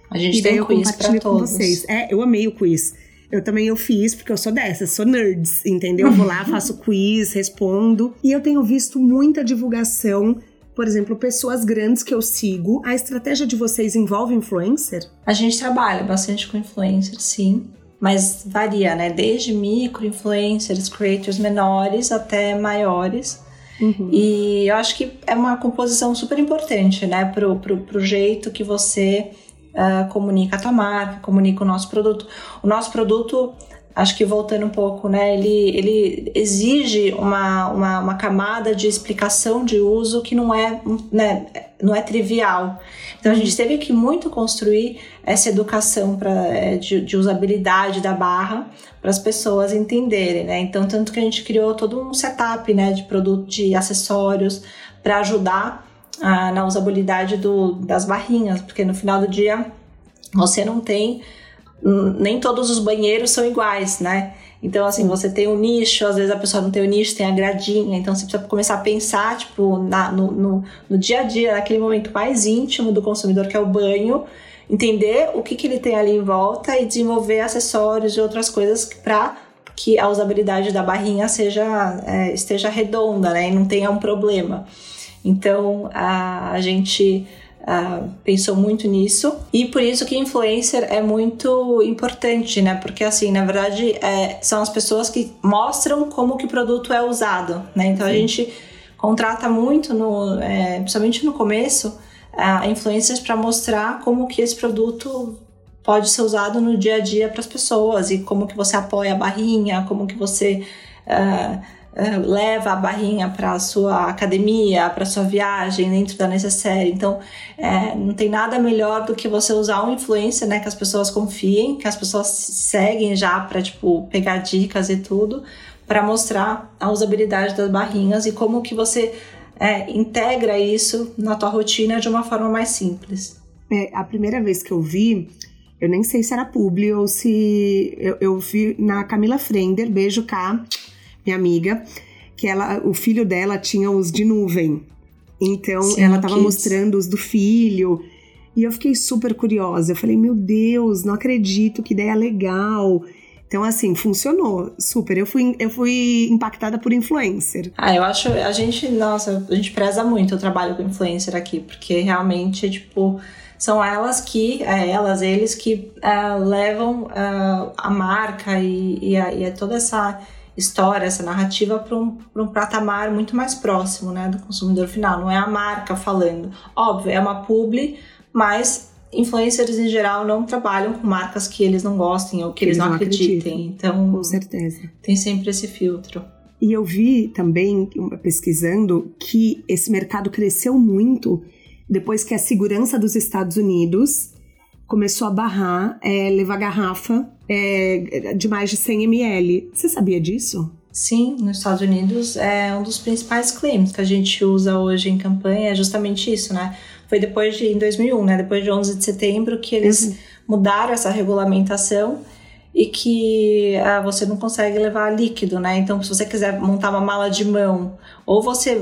A gente e tem daí um quiz compartilho com vocês. É, eu amei o quiz. Eu também eu fiz, porque eu sou dessas, sou nerds, entendeu? Eu vou lá, faço quiz, respondo. E eu tenho visto muita divulgação por exemplo, pessoas grandes que eu sigo, a estratégia de vocês envolve influencer? A gente trabalha bastante com influencer, sim. Mas varia, né? Desde micro influencers, creators menores até maiores. Uhum. E eu acho que é uma composição super importante, né? Pro, pro, pro jeito que você uh, comunica a tua marca, comunica o nosso produto. O nosso produto acho que voltando um pouco, né, ele, ele exige uma, uma, uma, camada de explicação de uso que não é, né, não é trivial. Então a gente teve que muito construir essa educação pra, é, de, de usabilidade da barra para as pessoas entenderem, né? Então tanto que a gente criou todo um setup, né, de produto, de acessórios para ajudar ah, na usabilidade do, das barrinhas, porque no final do dia você não tem nem todos os banheiros são iguais, né? Então, assim, você tem um nicho, às vezes a pessoa não tem o um nicho, tem a gradinha, então você precisa começar a pensar, tipo, na, no, no, no, dia a dia, naquele momento mais íntimo do consumidor, que é o banho, entender o que, que ele tem ali em volta e desenvolver acessórios e outras coisas para que a usabilidade da barrinha seja, é, esteja redonda, né? E não tenha um problema. Então, a, a gente uh, pensou muito nisso e por isso que influencer é muito importante, né? Porque assim, na verdade, é, são as pessoas que mostram como que o produto é usado, né? Então Sim. a gente contrata muito, no, é, principalmente no começo, uh, influencers para mostrar como que esse produto pode ser usado no dia a dia para as pessoas e como que você apoia a barrinha, como que você uh, leva a barrinha para sua academia, para sua viagem dentro da necessária. Então, é, não tem nada melhor do que você usar um influencer, né, que as pessoas confiem, que as pessoas seguem já para tipo pegar dicas e tudo, para mostrar a usabilidade das barrinhas e como que você é, integra isso na tua rotina de uma forma mais simples. É, a primeira vez que eu vi, eu nem sei se era publi ou se eu, eu vi na Camila Frender, beijo cá minha amiga, que ela, o filho dela tinha os de nuvem. Então Sim, ela tava kids. mostrando os do filho. E eu fiquei super curiosa. Eu falei, meu Deus, não acredito, que ideia legal. Então, assim, funcionou super. Eu fui, eu fui impactada por influencer. Ah, eu acho, a gente, nossa, a gente preza muito o trabalho com influencer aqui, porque realmente, tipo, são elas que, é, elas, eles que uh, levam uh, a marca e, e, a, e a toda essa história, essa narrativa para um, um patamar muito mais próximo né, do consumidor final. Não é a marca falando. Óbvio, é uma publi, mas influencers em geral não trabalham com marcas que eles não gostem ou que, que eles, eles, não acreditem. acreditem. Então, com certeza. Tem sempre esse filtro. E eu vi também, pesquisando, que esse mercado cresceu muito depois que a segurança dos Estados Unidos começou a barrar é, levar garrafa é, de mais de 100 ml. Você sabia disso? Sim, nos Estados Unidos é um dos principais claims que a gente usa hoje em campanha é justamente isso, né? Foi depois de, em 2001, né? Depois de 11 de setembro que eles uhum. mudaram essa regulamentação e que ah, você não consegue levar líquido, né? Então, se você quiser montar uma mala de mão, ou você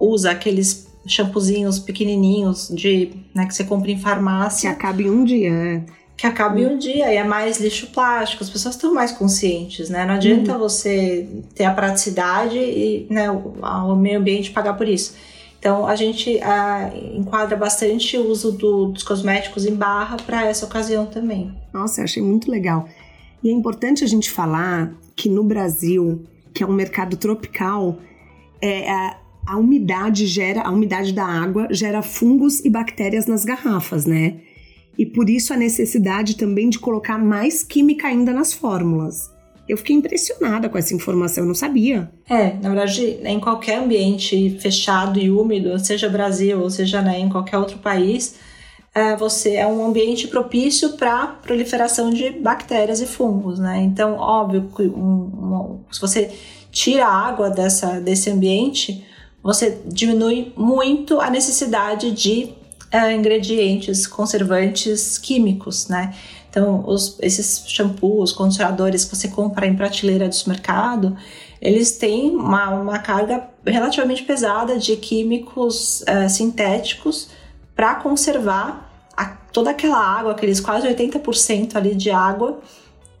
usa aqueles shampoozinhos pequenininhos de, né, que você compra em farmácia. Que acaba em um dia, né? Que acaba em um dia e é mais lixo plástico. As pessoas estão mais conscientes, né? Não adianta uhum. você ter a praticidade e né, o, o meio ambiente pagar por isso. Então a gente a, enquadra bastante o uso do, dos cosméticos em barra para essa ocasião também. Nossa, eu achei muito legal. E é importante a gente falar que no Brasil, que é um mercado tropical, é, a, a umidade gera, a umidade da água gera fungos e bactérias nas garrafas, né? E por isso a necessidade também de colocar mais química ainda nas fórmulas. Eu fiquei impressionada com essa informação, eu não sabia. É, na verdade, em qualquer ambiente fechado e úmido, seja Brasil ou seja né, em qualquer outro país, é, você é um ambiente propício para proliferação de bactérias e fungos, né? Então, óbvio que um, um, se você tira a água dessa, desse ambiente, você diminui muito a necessidade de é, ingredientes conservantes químicos, né? Então, os, esses shampoos, condicionadores que você compra em prateleira do mercado, eles têm uma, uma carga relativamente pesada de químicos uh, sintéticos para conservar a, toda aquela água, aqueles quase 80% ali de água,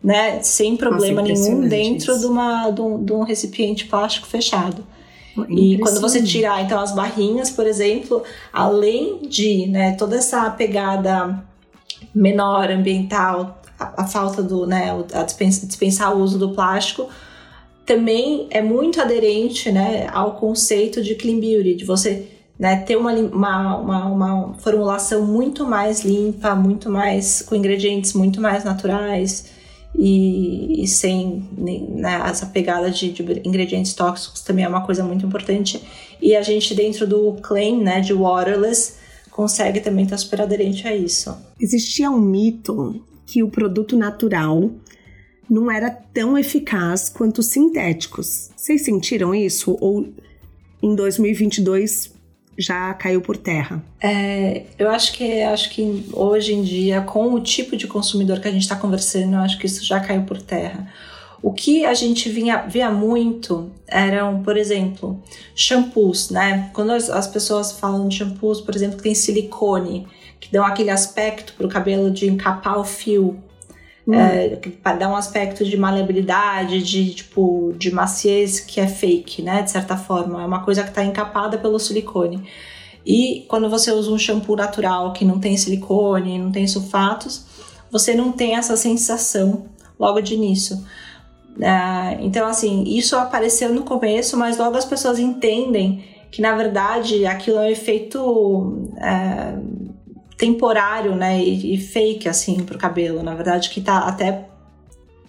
né, sem problema Nossa, nenhum dentro de, uma, de, um, de um recipiente plástico fechado. E quando você tirar então as barrinhas, por exemplo, além de né, toda essa pegada menor ambiental, a, a falta do, né, a dispensar, dispensar o uso do plástico, também é muito aderente, né, ao conceito de clean beauty, de você né, ter uma, uma, uma, uma, formulação muito mais limpa, muito mais com ingredientes muito mais naturais e, e sem né, essa pegada de, de, ingredientes tóxicos também é uma coisa muito importante. E a gente dentro do claim, né, de waterless, consegue também estar super aderente a isso. Existia um mito que o produto natural não era tão eficaz quanto os sintéticos. Vocês sentiram isso? Ou em 2022 já caiu por terra? É, eu acho que acho que hoje em dia, com o tipo de consumidor que a gente está conversando, eu acho que isso já caiu por terra. O que a gente vinha, via muito eram, por exemplo, shampoos, né? Quando as, as pessoas falam de shampoos, por exemplo, que tem silicone, que dão aquele aspecto para o cabelo de encapar o fio, hum. é, dar um aspecto de maleabilidade, de tipo de maciez que é fake, né? De certa forma, é uma coisa que está encapada pelo silicone. E quando você usa um shampoo natural que não tem silicone, não tem sulfatos, você não tem essa sensação logo de início. Uh, então, assim, isso apareceu no começo, mas logo as pessoas entendem que, na verdade, aquilo é um efeito uh, temporário, né, e, e fake, assim, pro cabelo. Na verdade, que tá até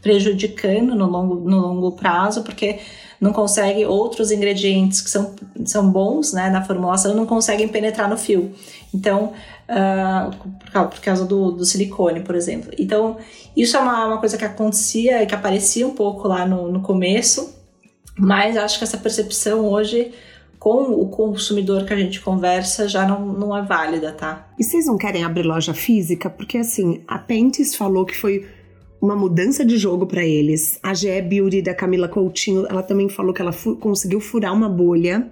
prejudicando no longo, no longo prazo, porque não consegue outros ingredientes que são, são bons, né, na formulação, não conseguem penetrar no fio. Então, uh, por, causa do, do, silicone, por exemplo. Então, isso é uma, uma coisa que acontecia e que aparecia um pouco lá no, no começo, mas acho que essa percepção hoje com o consumidor que a gente conversa já não, não é válida, tá? E vocês não querem abrir loja física? Porque assim, a Pentes falou que foi uma mudança de jogo para eles. A GE Beauty da Camila Coutinho, ela também falou que ela fu conseguiu furar uma bolha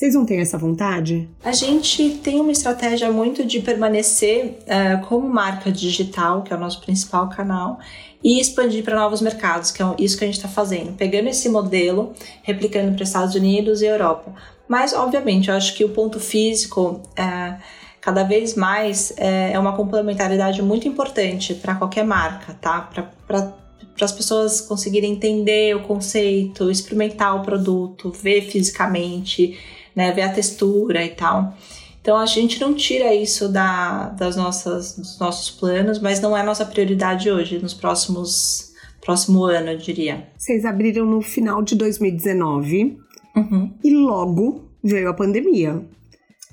vocês não têm essa vontade? A gente tem uma estratégia muito de permanecer uh, como marca digital, que é o nosso principal canal, e expandir para novos mercados, que é isso que a gente está fazendo, pegando esse modelo, replicando para Estados Unidos e Europa. Mas, obviamente, eu acho que o ponto físico, é, cada vez mais, é, é uma complementaridade muito importante para qualquer marca, tá? Para as pessoas conseguirem entender o conceito, experimentar o produto, ver fisicamente né, ver a textura e tal. Então a gente não tira isso da, das nossas, dos nossos planos, mas não é nossa prioridade hoje, nos próximos próximo ano, eu diria. Vocês abriram no final de 2019 uhum. e logo veio a pandemia.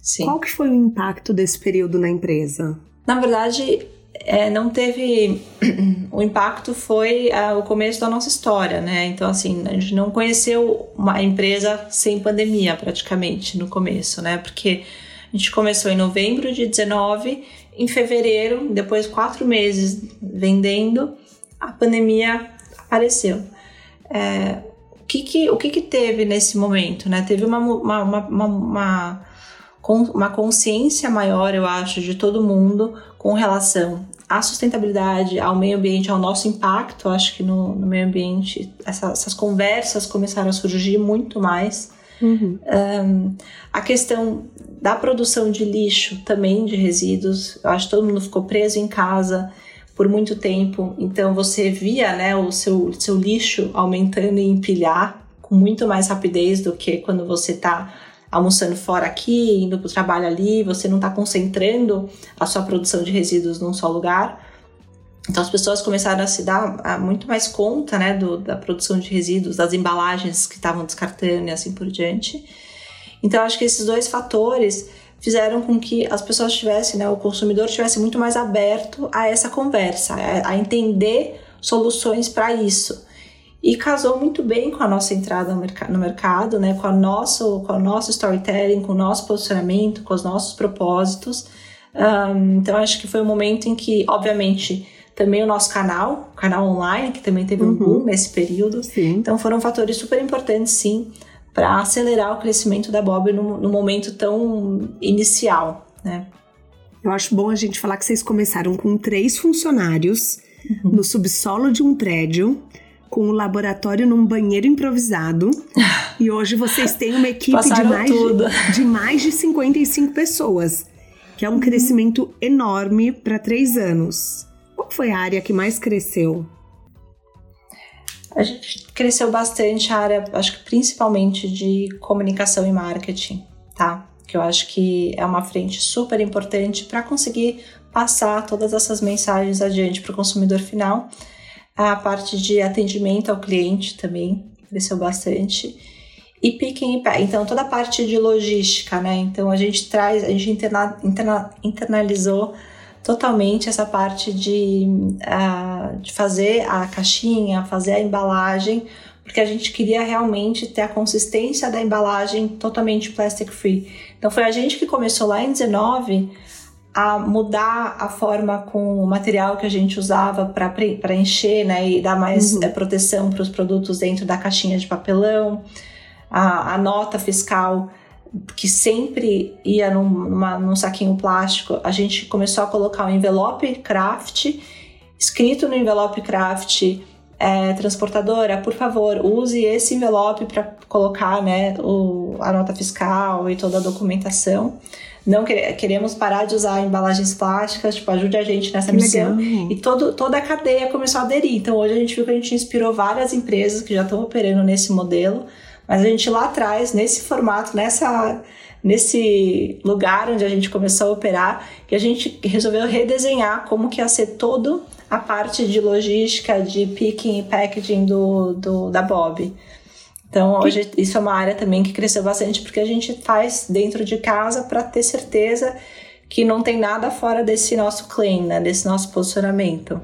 Sim. Qual que foi o impacto desse período na empresa? Na verdade, é, não teve. o impacto foi é, o começo da nossa história, né? Então, assim, a gente não conheceu uma empresa sem pandemia, praticamente, no começo, né? Porque a gente começou em novembro de 19, em fevereiro, depois quatro meses vendendo, a pandemia apareceu. É, o que que, o que que teve nesse momento, né? Teve uma, uma, uma, uma, uma consciência maior, eu acho, de todo mundo com relação à sustentabilidade, ao meio ambiente, ao nosso impacto, acho que no, no meio ambiente, essa, essas conversas começaram a surgir muito mais. Uhum. Um, a questão da produção de lixo também, de resíduos, eu acho que todo mundo ficou preso em casa por muito tempo, então você via né, o seu, seu lixo aumentando e empilhar com muito mais rapidez do que quando você está almoçando fora aqui, indo para o trabalho ali, você não está concentrando a sua produção de resíduos num só lugar. Então as pessoas começaram a se dar muito mais conta né, do, da produção de resíduos, das embalagens que estavam descartando e assim por diante. Então acho que esses dois fatores fizeram com que as pessoas tivessem, né, o consumidor estivesse muito mais aberto a essa conversa, a, a entender soluções para isso e casou muito bem com a nossa entrada no, merc no mercado, né? com, a nosso, com o nosso storytelling, com o nosso posicionamento, com os nossos propósitos. Um, então, acho que foi um momento em que, obviamente, também o nosso canal, o canal online, que também teve um uhum. boom nesse período. Sim. Então, foram fatores super importantes, sim, para acelerar o crescimento da Bob no, no momento tão inicial, né? Eu acho bom a gente falar que vocês começaram com três funcionários uhum. no subsolo de um prédio com um laboratório num banheiro improvisado. e hoje vocês têm uma equipe de mais, de mais de 55 pessoas, que é um uhum. crescimento enorme para três anos. Qual foi a área que mais cresceu? A gente cresceu bastante a área, acho que principalmente de comunicação e marketing, tá? Que eu acho que é uma frente super importante para conseguir passar todas essas mensagens adiante para o consumidor final a parte de atendimento ao cliente também cresceu bastante. E picking e Então, toda a parte de logística, né? Então, a gente traz, a gente interna, interna, internalizou totalmente essa parte de, uh, de fazer a caixinha, fazer a embalagem, porque a gente queria realmente ter a consistência da embalagem totalmente plastic free. Então, foi a gente que começou lá em 19 a mudar a forma com o material que a gente usava para encher né, e dar mais uhum. é, proteção para os produtos dentro da caixinha de papelão, a, a nota fiscal que sempre ia num, numa, num saquinho plástico, a gente começou a colocar o um envelope craft, escrito no envelope craft, é, transportadora, por favor, use esse envelope para colocar né, o, a nota fiscal e toda a documentação não queremos parar de usar embalagens plásticas, tipo, ajude a gente nessa que missão. Legal. E todo, toda a cadeia começou a aderir. Então hoje a gente viu que a gente inspirou várias empresas que já estão operando nesse modelo, mas a gente lá atrás, nesse formato, nessa nesse lugar onde a gente começou a operar, que a gente resolveu redesenhar como que ia ser todo a parte de logística, de picking e packaging do, do da Bob. Então, hoje isso é uma área também que cresceu bastante porque a gente faz dentro de casa para ter certeza que não tem nada fora desse nosso claim, né, desse nosso posicionamento.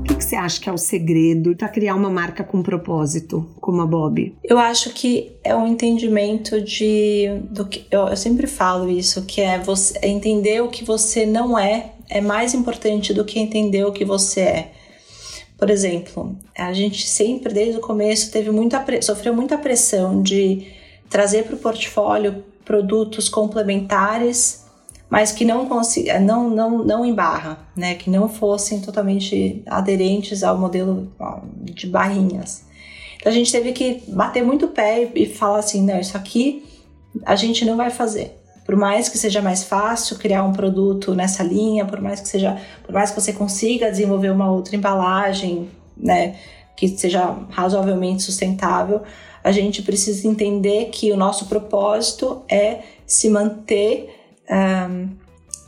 O que, que você acha que é o segredo para criar uma marca com propósito, como a Bob? Eu acho que é um entendimento de do que eu, eu sempre falo isso, que é você é entender o que você não é é mais importante do que entender o que você é. Por exemplo, a gente sempre, desde o começo, teve muita sofreu muita pressão de trazer para o portfólio produtos complementares, mas que não, não, não, não em barra, né? que não fossem totalmente aderentes ao modelo de barrinhas. Então a gente teve que bater muito o pé e falar assim: não, isso aqui a gente não vai fazer por mais que seja mais fácil criar um produto nessa linha, por mais que seja, por mais que você consiga desenvolver uma outra embalagem, né, que seja razoavelmente sustentável, a gente precisa entender que o nosso propósito é se manter um,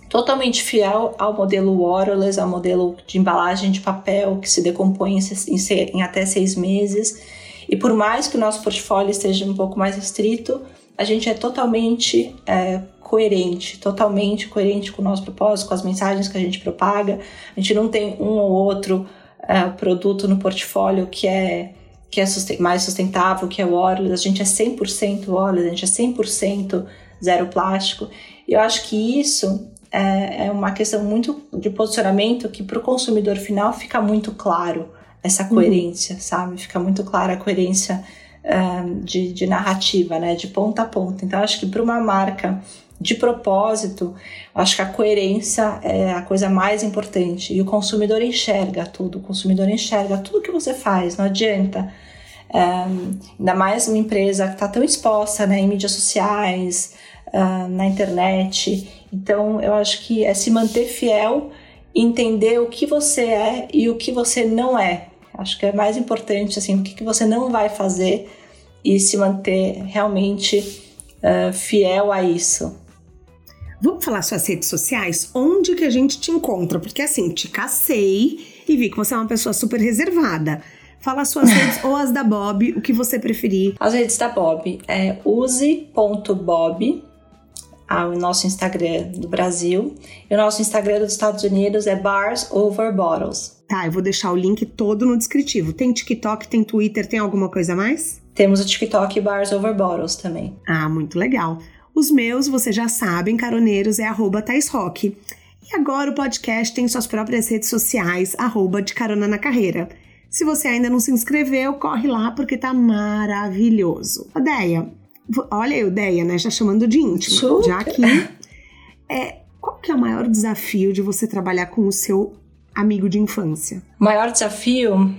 totalmente fiel ao modelo Waterless, ao modelo de embalagem de papel que se decompõe em, em até seis meses. E por mais que o nosso portfólio esteja um pouco mais restrito, a gente é totalmente é, coerente, totalmente coerente com o nosso propósito, com as mensagens que a gente propaga. A gente não tem um ou outro é, produto no portfólio que é que é susten mais sustentável, que é o óleo. A gente é 100% óleo, a gente é 100% zero plástico. E eu acho que isso é, é uma questão muito de posicionamento que para o consumidor final fica muito claro essa coerência, uhum. sabe? Fica muito clara a coerência de, de narrativa, né? De ponta a ponta. Então, acho que para uma marca de propósito, acho que a coerência é a coisa mais importante. E o consumidor enxerga tudo, o consumidor enxerga tudo que você faz, não adianta. Um, ainda mais uma empresa que está tão exposta né, em mídias sociais, na internet. Então, eu acho que é se manter fiel, entender o que você é e o que você não é. Acho que é mais importante, assim, o que, que você não vai fazer e se manter realmente uh, fiel a isso. Vamos falar suas redes sociais? Onde que a gente te encontra? Porque assim, te cacei e vi que você é uma pessoa super reservada. Fala suas redes ou as da Bob, o que você preferir. As redes da Bob é use.bob, ah, o nosso Instagram do Brasil. E o nosso Instagram dos Estados Unidos é Bars Over Bottles. Tá, eu vou deixar o link todo no descritivo. Tem TikTok, tem Twitter, tem alguma coisa a mais? Temos o TikTok Bars Over Bottles também. Ah, muito legal. Os meus, vocês já sabem, caroneiros, é arroba Rock. E agora o podcast tem suas próprias redes sociais, arroba de carona na carreira. Se você ainda não se inscreveu, corre lá porque tá maravilhoso. Odeia, olha aí, Odeia, né? Já chamando de íntimo. Super. Já que é, qual que é o maior desafio de você trabalhar com o seu amigo de infância? O maior desafio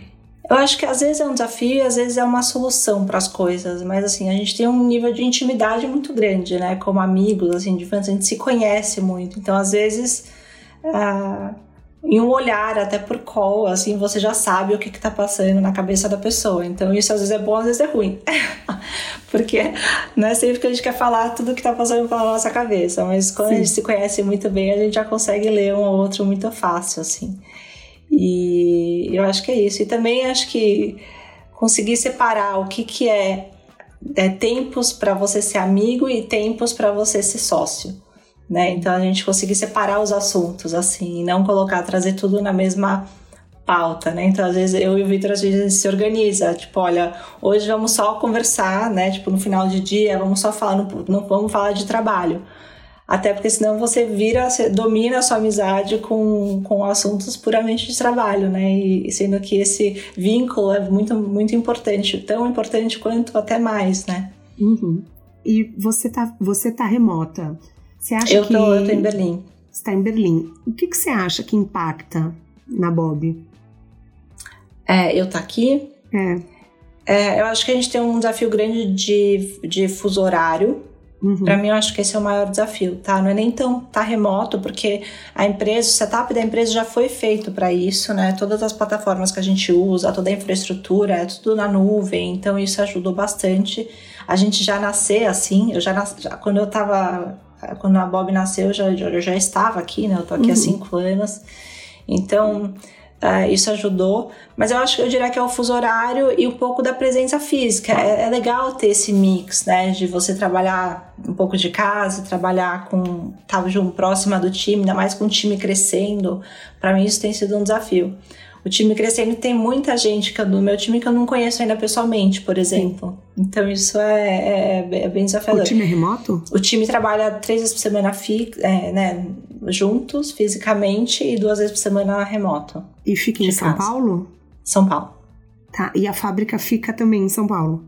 eu acho que às vezes é um desafio e às vezes é uma solução para as coisas, mas assim, a gente tem um nível de intimidade muito grande, né? Como amigos, assim, de infância, a gente se conhece muito. Então, às vezes, uh, em um olhar, até por call, assim, você já sabe o que está passando na cabeça da pessoa. Então, isso às vezes é bom, às vezes é ruim. Porque não é sempre que a gente quer falar tudo que está passando pela nossa cabeça, mas quando Sim. a gente se conhece muito bem, a gente já consegue ler um ou outro muito fácil, assim. E eu acho que é isso. E também acho que conseguir separar o que, que é, é tempos para você ser amigo e tempos para você ser sócio. Né? Então a gente conseguir separar os assuntos assim, e não colocar, trazer tudo na mesma pauta, né? Então às vezes eu e o Vitor às vezes se organiza, tipo, olha, hoje vamos só conversar, né? Tipo no final de dia vamos só falar, não, não vamos falar de trabalho. Até porque senão você vira, você domina a sua amizade com, com assuntos puramente de trabalho, né? E sendo que esse vínculo é muito, muito importante, tão importante quanto até mais, né? Uhum. E você tá, você tá remota. Você acha eu que. Tô, eu tô em Berlim. Você tá em Berlim. O que, que você acha que impacta na Bob? É, eu tá aqui? É. é. Eu acho que a gente tem um desafio grande de, de fuso horário Uhum. Para mim, eu acho que esse é o maior desafio, tá? Não é nem tão tá remoto, porque a empresa, o setup da empresa já foi feito para isso, né? Todas as plataformas que a gente usa, toda a infraestrutura, é tudo na nuvem, então isso ajudou bastante. A gente já nascer assim, eu já, nas, já quando eu tava, quando a Bob nasceu, eu já, eu já estava aqui, né? Eu tô aqui uhum. há cinco anos. Então, Uh, isso ajudou, mas eu acho que eu diria que é o fuso horário e um pouco da presença física. É, é, legal ter esse mix, né? De você trabalhar um pouco de casa, trabalhar com. estar tá, junto, próxima do time, ainda mais com o time crescendo. Para mim, isso tem sido um desafio. O time crescendo tem muita gente que do meu time que eu não conheço ainda pessoalmente, por exemplo. Sim. Então isso é, é, é, bem desafiador. O time é remoto? O time trabalha três vezes por semana fi, é, né, juntos, fisicamente, e duas vezes por semana remoto. E fica em São casa. Paulo? São Paulo. Tá, e a fábrica fica também em São Paulo?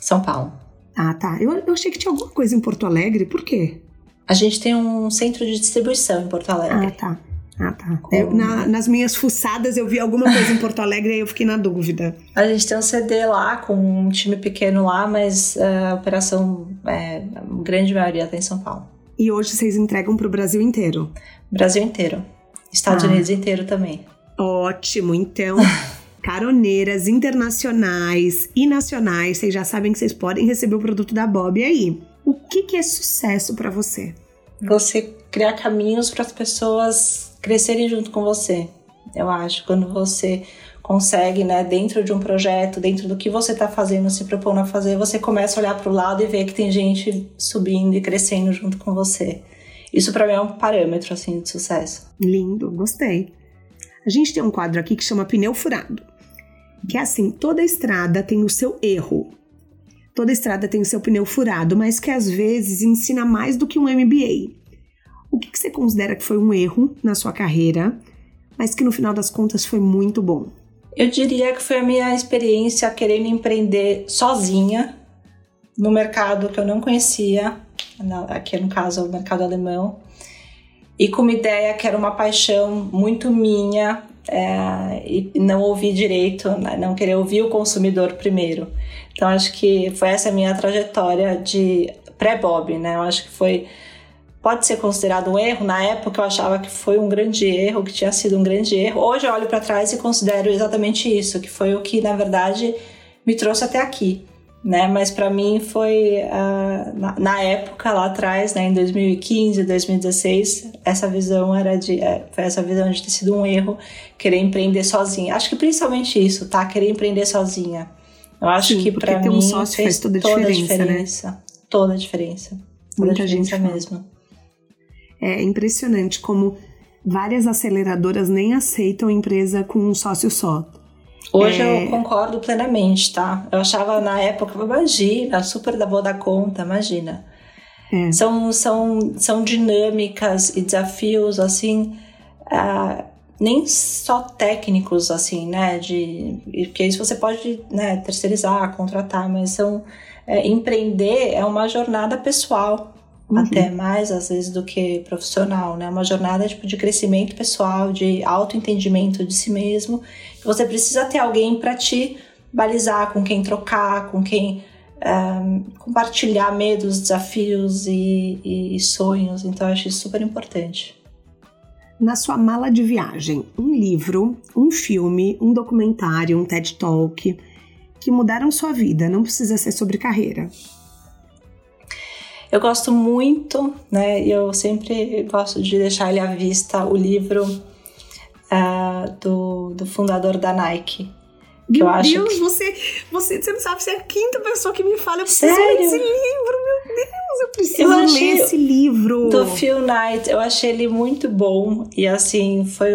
São Paulo. Ah, tá. Eu, eu achei que tinha alguma coisa em Porto Alegre, por quê? A gente tem um centro de distribuição em Porto Alegre. Ah, tá. Ah, tá. Eu, na, nas minhas fuçadas eu vi alguma coisa em Porto Alegre e eu fiquei na dúvida. A gente tem um CD lá com um time pequeno lá, mas uh, a operação, é, a grande maioria está em São Paulo. E hoje vocês entregam para o Brasil inteiro? Brasil inteiro. Estados ah. Unidos inteiro também. Ótimo, então caroneiras internacionais e nacionais, vocês já sabem que vocês podem receber o produto da Bob aí. O que, que é sucesso para você? Você criar caminhos para as pessoas crescerem junto com você. Eu acho quando você consegue, né, dentro de um projeto, dentro do que você está fazendo, se propondo a fazer, você começa a olhar para o lado e ver que tem gente subindo e crescendo junto com você. Isso para mim é um parâmetro assim de sucesso. Lindo, gostei. A gente tem um quadro aqui que chama pneu furado. Que é assim, toda estrada tem o seu erro. Toda estrada tem o seu pneu furado, mas que às vezes ensina mais do que um MBA. O que, que você considera que foi um erro na sua carreira, mas que no final das contas foi muito bom? Eu diria que foi a minha experiência querendo empreender sozinha no mercado que eu não conhecia, aqui no caso o mercado alemão, e com uma ideia que era uma paixão muito minha é, e não ouvir direito, né, não querer ouvir o consumidor primeiro. Então acho que foi essa minha trajetória de pré-Bob, né? Eu acho que foi pode ser considerado um erro. Na época eu achava que foi um grande erro, que tinha sido um grande erro. Hoje eu olho para trás e considero exatamente isso, que foi o que na verdade me trouxe até aqui né? Mas para mim foi uh, na, na, época lá atrás, né, em 2015, 2016, essa visão era de é, foi essa visão de ter sido um erro querer empreender sozinha. Acho que principalmente isso, tá? Querer empreender sozinha. Eu acho Sim, que para mim um sócio fez toda a toda diferença, a diferença né? toda a diferença, toda Muita a diferença gente mesmo. É impressionante como várias aceleradoras nem aceitam empresa com um sócio só. Hoje é... eu concordo plenamente, tá? Eu achava na época, imagina, super da boa da conta, imagina. É. São, são, são dinâmicas e desafios, assim, uh, nem só técnicos, assim, né? De, porque isso você pode né, terceirizar, contratar, mas são. É, empreender é uma jornada pessoal, uhum. até mais às vezes do que profissional, né? Uma jornada tipo, de crescimento pessoal, de autoentendimento de si mesmo você precisa ter alguém para te balizar, com quem trocar, com quem um, compartilhar medos, desafios e, e, e sonhos. Então, eu acho isso super importante. Na sua mala de viagem, um livro, um filme, um documentário, um TED Talk que mudaram sua vida, não precisa ser sobre carreira. Eu gosto muito, né? Eu sempre gosto de deixar ele à vista o livro uh, do, do fundador da Nike. Meu Deus, que... você, você, você não sabe, você é a quinta pessoa que me fala. Eu preciso Sério? ler esse livro, meu Deus, eu preciso eu ler esse livro. Do Phil Knight, eu achei ele muito bom. E assim, foi.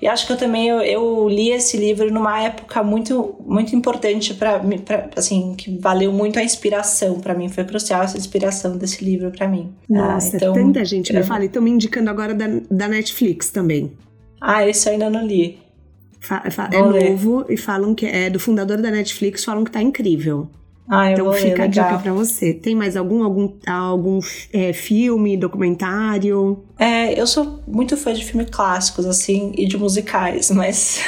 E acho que eu também eu, eu li esse livro numa época muito, muito importante para mim, assim, que valeu muito a inspiração para mim. Foi crucial essa inspiração desse livro para mim. Nossa, ah, então, tanta gente me fala. E estão me indicando agora da, da Netflix também. Ah, esse eu ainda não li. É novo e falam que é do fundador da Netflix, falam que tá incrível. Ah, então vou fica ler, a dica pra você. Tem mais algum algum, algum é, filme, documentário? É, eu sou muito fã de filmes clássicos, assim, e de musicais, mas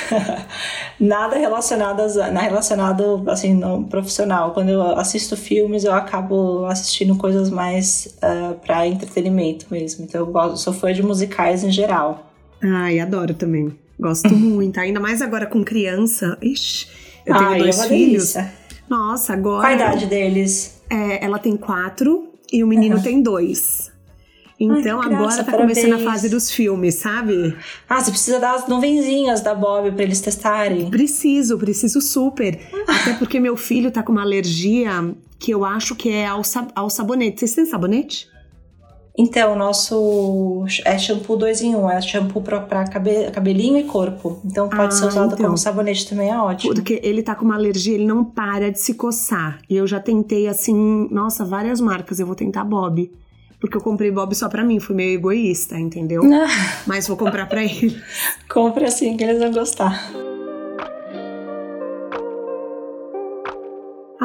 nada relacionado, a, relacionado assim, no profissional. Quando eu assisto filmes, eu acabo assistindo coisas mais uh, para entretenimento mesmo. Então eu gosto, sou fã de musicais em geral. Ai, adoro também. Gosto muito. Ainda mais agora com criança. Ixi, eu tenho Ai, dois é filhos. Delícia. Nossa, agora. Qual a idade deles? É, ela tem quatro e o menino uhum. tem dois. Então Ai, agora tá parabéns. começando a fase dos filmes, sabe? Ah, você precisa dar as nuvenzinhas da Bob para eles testarem. Preciso, preciso super. Até porque meu filho tá com uma alergia que eu acho que é ao, ao sabonete. Vocês têm sabonete? Então, nosso é shampoo 2 em 1, um, é shampoo para cabe, cabelinho e corpo. Então pode ah, ser usado então, como sabonete também, é ótimo. Porque ele tá com uma alergia, ele não para de se coçar. E eu já tentei assim, nossa, várias marcas, eu vou tentar Bob. Porque eu comprei Bob só pra mim, fui meio egoísta, entendeu? Mas vou comprar pra ele. Compre assim que eles vão gostar.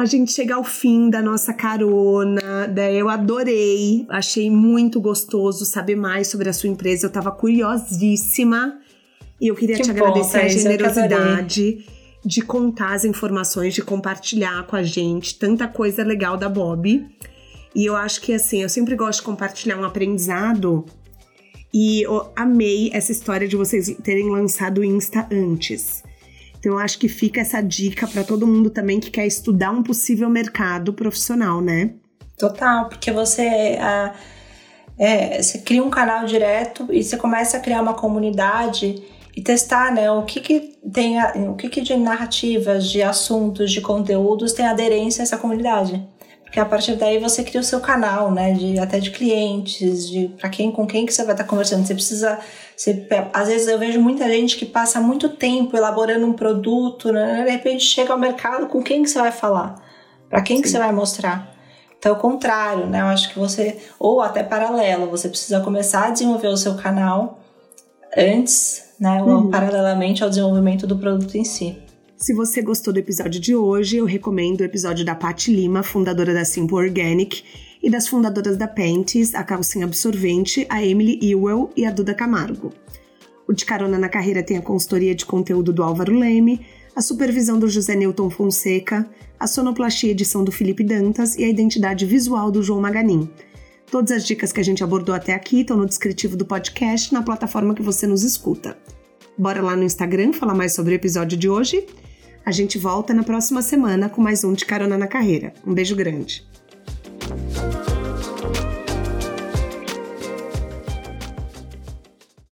A gente chega ao fim da nossa carona. Daí eu adorei, achei muito gostoso saber mais sobre a sua empresa. Eu tava curiosíssima e eu queria que te bom, agradecer a generosidade de contar as informações, de compartilhar com a gente tanta coisa legal da Bob. E eu acho que assim, eu sempre gosto de compartilhar um aprendizado. E eu amei essa história de vocês terem lançado o Insta antes. Então eu acho que fica essa dica para todo mundo também que quer estudar um possível mercado profissional, né? Total, porque você, uh, é, você cria um canal direto e você começa a criar uma comunidade e testar, né, o que que tem, o que que de narrativas, de assuntos, de conteúdos tem aderência a essa comunidade. Porque a partir daí você cria o seu canal, né, de até de clientes, de para quem com quem que você vai estar conversando. Você precisa, você, às vezes eu vejo muita gente que passa muito tempo elaborando um produto, né, de repente chega ao mercado, com quem que você vai falar? Para quem Sim. que você vai mostrar? Então, é o contrário, né? Eu acho que você, ou até paralelo, você precisa começar a desenvolver o seu canal antes, né? Ou uhum. paralelamente ao desenvolvimento do produto em si. Se você gostou do episódio de hoje, eu recomendo o episódio da Paty Lima, fundadora da Simple Organic, e das fundadoras da Pentes, a calcinha absorvente, a Emily Ewell e a Duda Camargo. O De Carona na Carreira tem a consultoria de conteúdo do Álvaro Leme, a supervisão do José Newton Fonseca, a sonoplastia edição do Felipe Dantas e a identidade visual do João Maganin. Todas as dicas que a gente abordou até aqui estão no descritivo do podcast na plataforma que você nos escuta. Bora lá no Instagram falar mais sobre o episódio de hoje? A gente volta na próxima semana com mais um de Carona na Carreira. Um beijo grande. Bye.